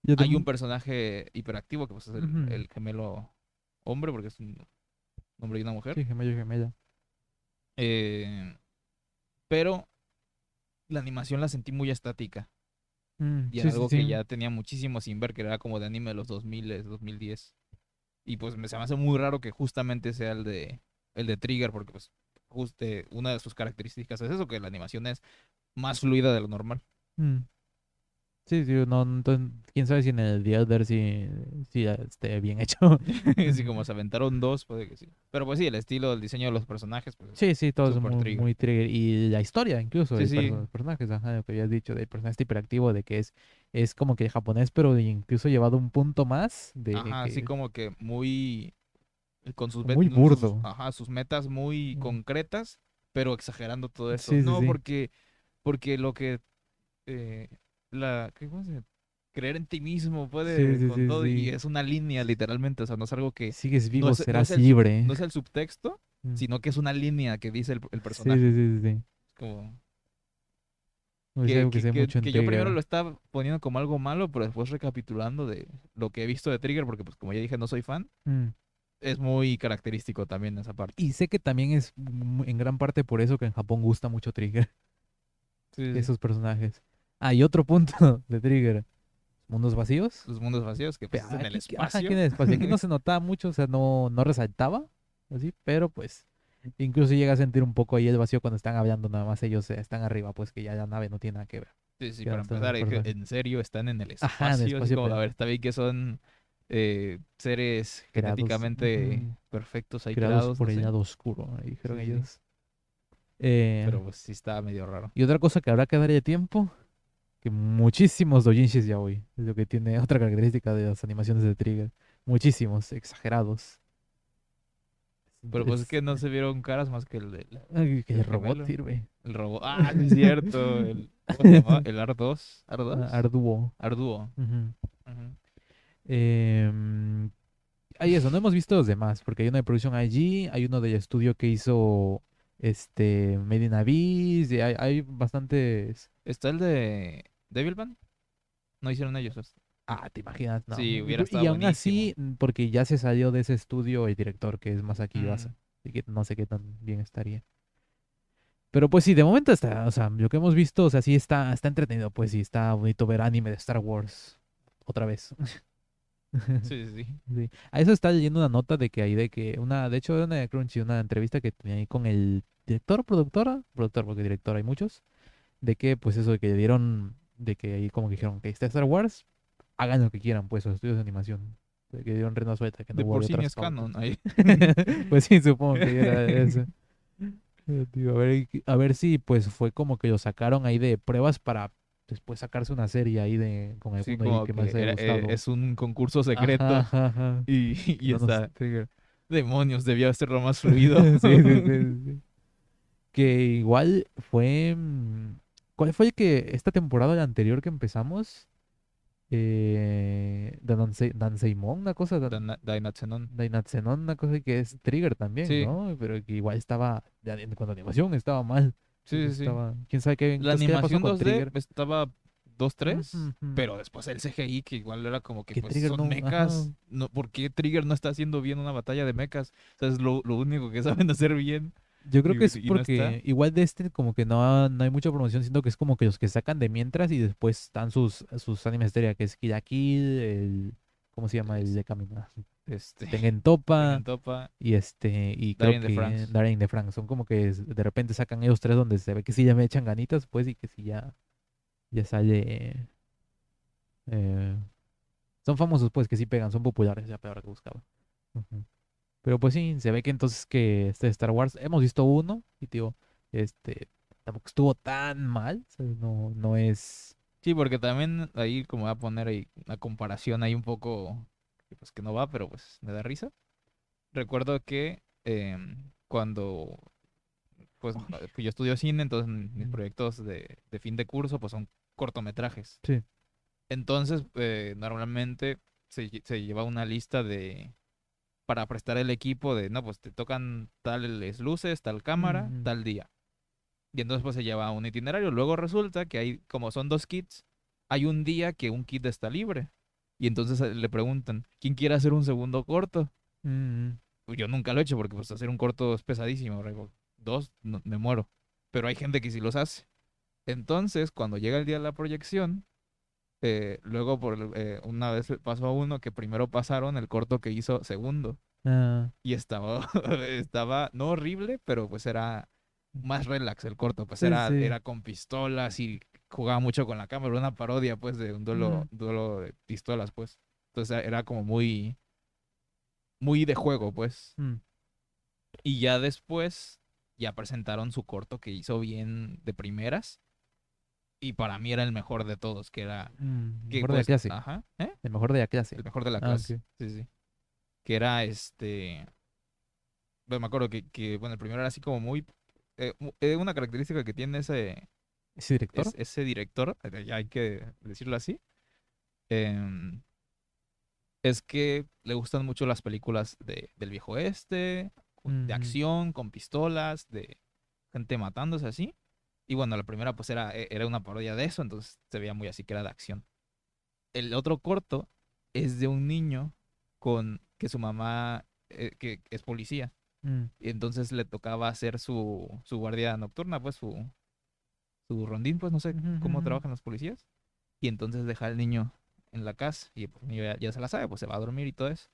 Yo Hay tengo- un personaje hiperactivo que pues, es el, el gemelo hombre, porque es un hombre y una mujer. Sí, gemelo y gemela. Eh, pero la animación la sentí muy estática. Mm, Y sí, algo que sí. ya tenía muchísimo sin ver, que era como de anime de los 2000, 2010. Y pues me, se me hace muy raro que justamente sea el de, el de Trigger, porque pues justo una de sus características es eso, que la animación es más fluida de lo normal. Mm. Sí, sí, no, entonces, quién sabe si en el The Elder sí, sí esté bien hecho. Así como se aventaron dos, puede que sí. Pero pues sí, el estilo, el diseño de los personajes, pues Sí, sí, todo es Super muy, trigger. muy trigger. Y la historia, incluso, Sí, de sí. los personajes, ajá, lo que habías dicho, del personaje este hiperactivo, de que es, es como que japonés, pero incluso llevado un punto más de Ajá, así como que muy con sus Muy sus- burdo. ajá, sus metas muy Mm. concretas, pero exagerando todo eso. Sí, sí, no, sí. porque porque lo que eh, la ¿qué, creer en ti mismo puede Sí, con sí, todo y es una línea literalmente, o sea, no es algo que sigues vivo, es- no serás es el- libre. no es el subtexto, Mm. sino que es una línea que dice el, el personaje. sí, sí, sí, sí. Como No que, que que- que- mucho que yo primero lo estaba poniendo como algo malo, pero después recapitulando de lo que he visto de Trigger, porque pues como ya dije, no soy fan, Mm. es muy característico también esa parte. Y sé que también es en gran parte por eso que en Japón gusta mucho Trigger. Sí, sí. esos personajes. Ah, y otro punto de Trigger. Mundos vacíos. Los mundos vacíos, que pues, es en el Aquí- ajá, espacio. aquí en el espacio. Aquí no se notaba mucho, o sea, no, no resaltaba, así, pero pues incluso llega a sentir un poco ahí el vacío cuando están hablando, nada más ellos eh, están arriba, pues que ya la nave no tiene nada que ver. Sí, sí, para empezar, en serio están en el espacio. Ajá, en el espacio, como, pero- a ver, está bien que son eh, seres Creados, genéticamente perfectos ahí creados creados, por no el lado oscuro, ahí dijeron Sí, sí. ellos. Eh, pero pues sí está medio raro. Y otra cosa que habrá que darle tiempo, que muchísimos doujinshis ya hoy, es lo que tiene otra característica de las animaciones de Trigger. Muchísimos, exagerados. Pero pues es Es- que no se vieron caras más que el del que el el robot gemelo. sirve. el robot. Ah, es cierto. El. El R2. ¿R2? Ah, Arduo. Arduo. Ujú. Ujú. Em, hay eso, no hemos visto los demás, porque hay uno de Production IG, hay uno del estudio que hizo este Made in Abyss, y hay, hay bastantes... ¿Está el de Devilman? No hicieron ellos. esto. Ah, ¿te imaginas? No. Sí, Y- hubiera y, estado aún así, mm, porque ya se salió de ese estudio el director, que es Masaki Yuasa, Mm. así que no sé qué tan bien estaría. Pero pues sí, de momento está, o sea, lo que hemos visto, o sea, sí está, está entretenido, pues sí, está bonito ver anime de Star Wars otra vez. Sí, sí, sí. A eso está leyendo una nota de que hay de que una, de hecho, era una de Crunchy, una entrevista que tenía ahí con el director, productora, productor, porque director hay muchos, de que pues eso de que le dieron, de que ahí como que dijeron que está Star Wars, hagan lo que quieran, pues, los estudios de animación. De que dieron rienda suelta, que no De por sí es canon. Ahí. pues sí, supongo que era eso. Eh, a ver, a ver si pues fue como que lo sacaron ahí de pruebas para después sacarse una serie ahí de con Sí, ahí como que que más era- eh, gustado. es un concurso secreto. Ajá, ajá. Y, y No está. Demonios, debía hacerlo más fluido. sí, sí, sí, sí, sí. Que igual fue. mm, ¿Cuál fue el que esta temporada la anterior que empezamos? Eh, Dansei- Danseimon, una cosa. Dan- Dainatzenon. Dainatzenon, una cosa que es Trigger también, Sí. ¿no? Pero que igual estaba. a animación estaba mal. Sí, sí, sí. Estaba, ¿Quién sabe qué? La entonces, ¿qué le pasó animación con 2D Trigger? estaba 2-3, Ujú, ujú. pero después el CGI, que igual era como que pues, Trigger son no- mechas. No, ¿Por qué Trigger no está haciendo bien una batalla de mechas? O sea, es lo, lo único que saben hacer bien. Yo creo y- que es no porque igual de este como que no, no hay mucha promoción, siento que es como que los que sacan de mientras y después están sus, sus animes de que es Kill, el... ¿Cómo se llama? El de Camina. Este, Topa y este... Y creo Darien de que France. Darien de Frank. Son como que de repente sacan ellos tres donde se ve que sí ya me echan ganitas, pues, y que sí ya... Ya sale... eh, son famosos, pues, que sí pegan, son populares, la palabra que buscaba. Pero pues sí, se ve que entonces que este Star Wars, hemos visto uno y digo, este, tampoco estuvo tan mal, o sea, no, no es... Sí, porque también ahí como voy a poner ahí una comparación ahí un poco, que, pues que no va, pero pues me da risa. Recuerdo que em, cuando, pues pues, yo estudio cine, entonces mis proyectos de, de fin de curso pues son cortometrajes. Sí. Entonces, eh, normalmente se, lle- se lleva una lista de, para prestar el equipo de, no, pues te tocan tales luces, tal cámara, tal día. Y entonces pues se lleva un itinerario. Luego resulta que hay, como son dos kits, hay un día que un kit está libre. Y entonces eh, le preguntan, ¿quién quiere hacer un segundo corto? Mm, Pues, Yo nunca lo he hecho porque pues hacer un corto es pesadísimo. Dos, no- me muero. Pero hay gente que sí los hace. Entonces, cuando llega el día de la proyección, eh, luego por eh, una vez pasó a uno que primero pasaron el corto que hizo segundo. ah, Y estaba, estaba, no horrible, pero pues era más relax el corto. Pues Sí, era, sí. era con pistolas y jugaba mucho con la cámara. Una parodia, pues, de un duelo, Mm. duelo de pistolas, pues. Entonces era como muy, muy de juego, pues. mm, Y ya después, ya presentaron su corto que hizo bien de primeras. Y para mí era el mejor de todos, que era... mm, Que, mejor de la pues, clase. Ajá. ¿eh? El mejor de la clase. El mejor de la Ah, clase. ok. Sí, sí. Que era este. Bueno, me acuerdo que, que, bueno, el primero era así como muy. Eh, eh, una característica que tiene ese, ¿Ese director? es- ese director, eh, hay que decirlo así, em, es que le gustan mucho las películas de, del viejo oeste, con- de acción, con pistolas, de gente matándose así. Y bueno, la primera pues era, e- era una parodia de eso, entonces se veía muy así que era de acción. El otro corto es de un niño con que su mamá, eh, que es policía, Mm, y entonces le tocaba hacer su, su guardia nocturna, pues su, su rondín, pues no sé cómo trabajan los policías. Y entonces deja al niño en la casa y pues, el niño ya, ya se la sabe, pues se va a dormir y todo eso.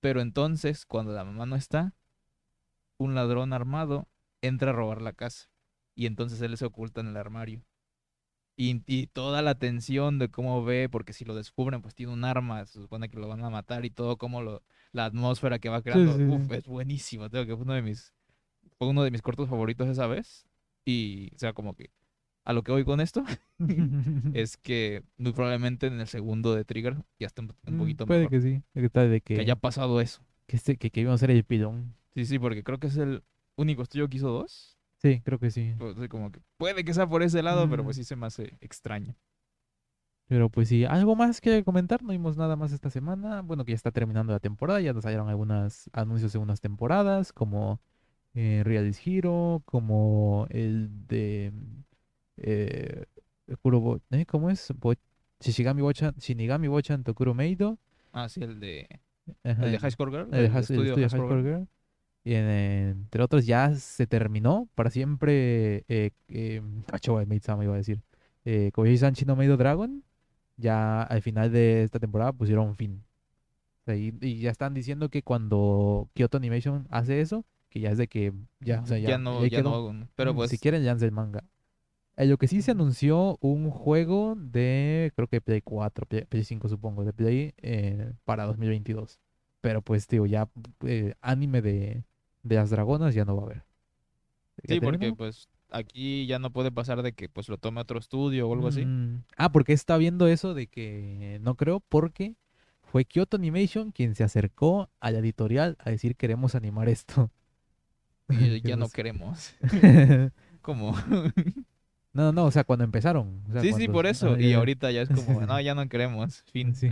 Pero entonces, cuando la mamá no está, un ladrón armado entra a robar la casa. Y entonces él se oculta en el armario. Y, y toda la tensión de cómo ve, porque si lo descubren, pues tiene un arma, se supone que lo van a matar y todo, como lo, la atmósfera que va creando. sí, Uf, sí. es buenísimo. Tengo que fue uno de mis, fue uno de mis cortos favoritos esa vez. Y, o sea, como que a lo que voy con esto es que muy probablemente en el segundo de Trigger ya esté un, un Mm, poquito Puede mejor. que sí. Que, tal de que, Que haya pasado eso. que, este- que, que íbamos a ser el pilón. Sí, sí, porque creo que es el único estudio que hizo dos. Sí, creo que sí. Pues, como que puede que sea por ese lado, pero pues Mm. sí se me hace extraño. Pero pues sí, ¿algo más que comentar? No vimos nada más esta semana. Bueno, que ya está terminando la temporada, ya nos salieron algunos anuncios de unas temporadas, como eh, Realist Hero, como el de eh, Kurobo, ¿eh? ¿Cómo es? Bo- Shishigami Bochan, Shinigami Bochan Tokuro Meido. Ah, sí, el de, Ajá, el de High Score Girl. el el el estudio High Score Girl. Girl. Y en- entre otros ya se terminó para siempre eh, eh, Maid-sama iba a decir. Eh, Kobayashi-san Shino Meido Dragon. Ya al final de esta temporada pusieron fin. O sea, y, y ya están diciendo que cuando Kyoto Animation hace eso, que ya es de que ya, o sea, ya, ya no, ya no. Pero Mm, pues Si quieren, lance el manga. Eh, lo que sí se anunció un juego de, creo que Play 4, Play, Play 5 supongo, de Play eh, para 2022. Pero pues, tío, ya eh, anime de, de las dragonas ya no va a haber. ¿Ya sí, porque pues aquí ya no puede pasar de que pues lo tome otro estudio o algo así. Mm, Ah, porque está viendo eso de que no creo, porque fue Kyoto Animation quien se acercó a la editorial a decir queremos animar esto. Y ya no queremos. ¿Cómo? No, no, no, o sea, cuando empezaron. o sea, sí, sí, por eso. ah, Y ya. ahorita ya es como, no, ya no queremos. Fin. Sí.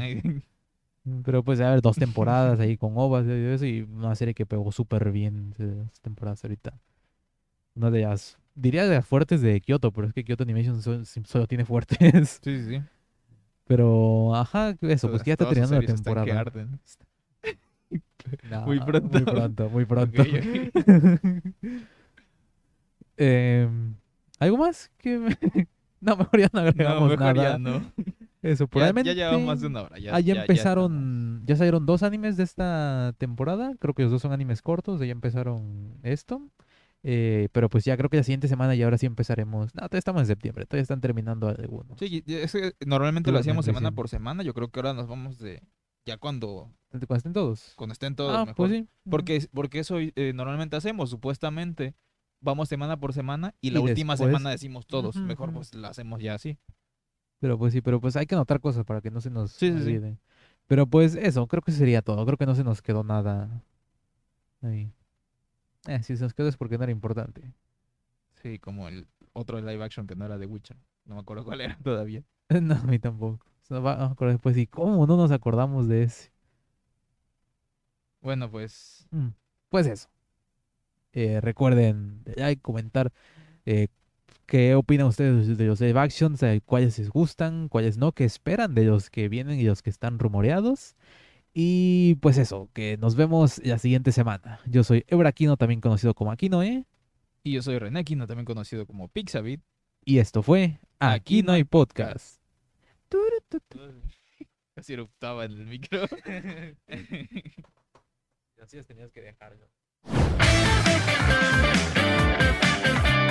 Pero pues a ver, dos temporadas ahí con ovas y eso, y una serie que pegó súper bien dos temporadas ahorita. Una de las, diría de las fuertes de Kyoto, pero es que Kyoto Animation solo tiene fuertes. Sí, sí, sí. Pero, ajá, eso, pues que ya está terminando la están que temporada. arden. No, Muy pronto. Muy pronto, muy pronto. Em, ¿Algo más? que me- No, mejor ya no No, agregamos mejor nada. ya no. Eso, Ya, probablemente. ya llevamos más de una hora. Ya, Ah, ya ya- ya empezaron, ya, salieron dos animes de esta temporada. Creo que los dos son animes cortos, ya empezaron esto. Eh, pero pues ya creo que la siguiente semana y ahora sí empezaremos. No, todavía estamos en septiembre, todavía están terminando algunos. Sí, es que normalmente lo hacíamos semana por semana. Yo creo que ahora nos vamos de. Ya cuando, Cuando estén todos. cuando estén todos ah, mejor. pues sí. Porque, porque eso eh, normalmente hacemos, supuestamente. Vamos semana por semana y la Y última después- semana decimos todos. Mejor pues la hacemos ya así. Pero pues sí, pero pues hay que anotar cosas para que no se nos Sí, sí, sí. olvide. Pero pues eso, creo que sería todo. Creo que no se nos quedó nada ahí. Eh, si se nos quedó es porque no era importante. Sí, como el otro live action que no era de Witcher. No me acuerdo cuál era todavía. No, a mí tampoco. Se nos va a acordar después y cómo no nos acordamos de ese. Bueno, pues. Mm, Pues eso. Eh, recuerden de like, comentar eh, qué opinan ustedes de los live actions, cuáles les gustan, cuáles no, qué esperan de los que vienen y los que están rumoreados. Y pues eso, que nos vemos la siguiente semana. Yo soy Ebraquino, también conocido como Aquinoe. ¿eh? Y yo soy René Aquino, también conocido como Pixabit. Y esto fue Aquí, no hay podcast. Casi eruptaba en el micro. Así tenías que dejarlo.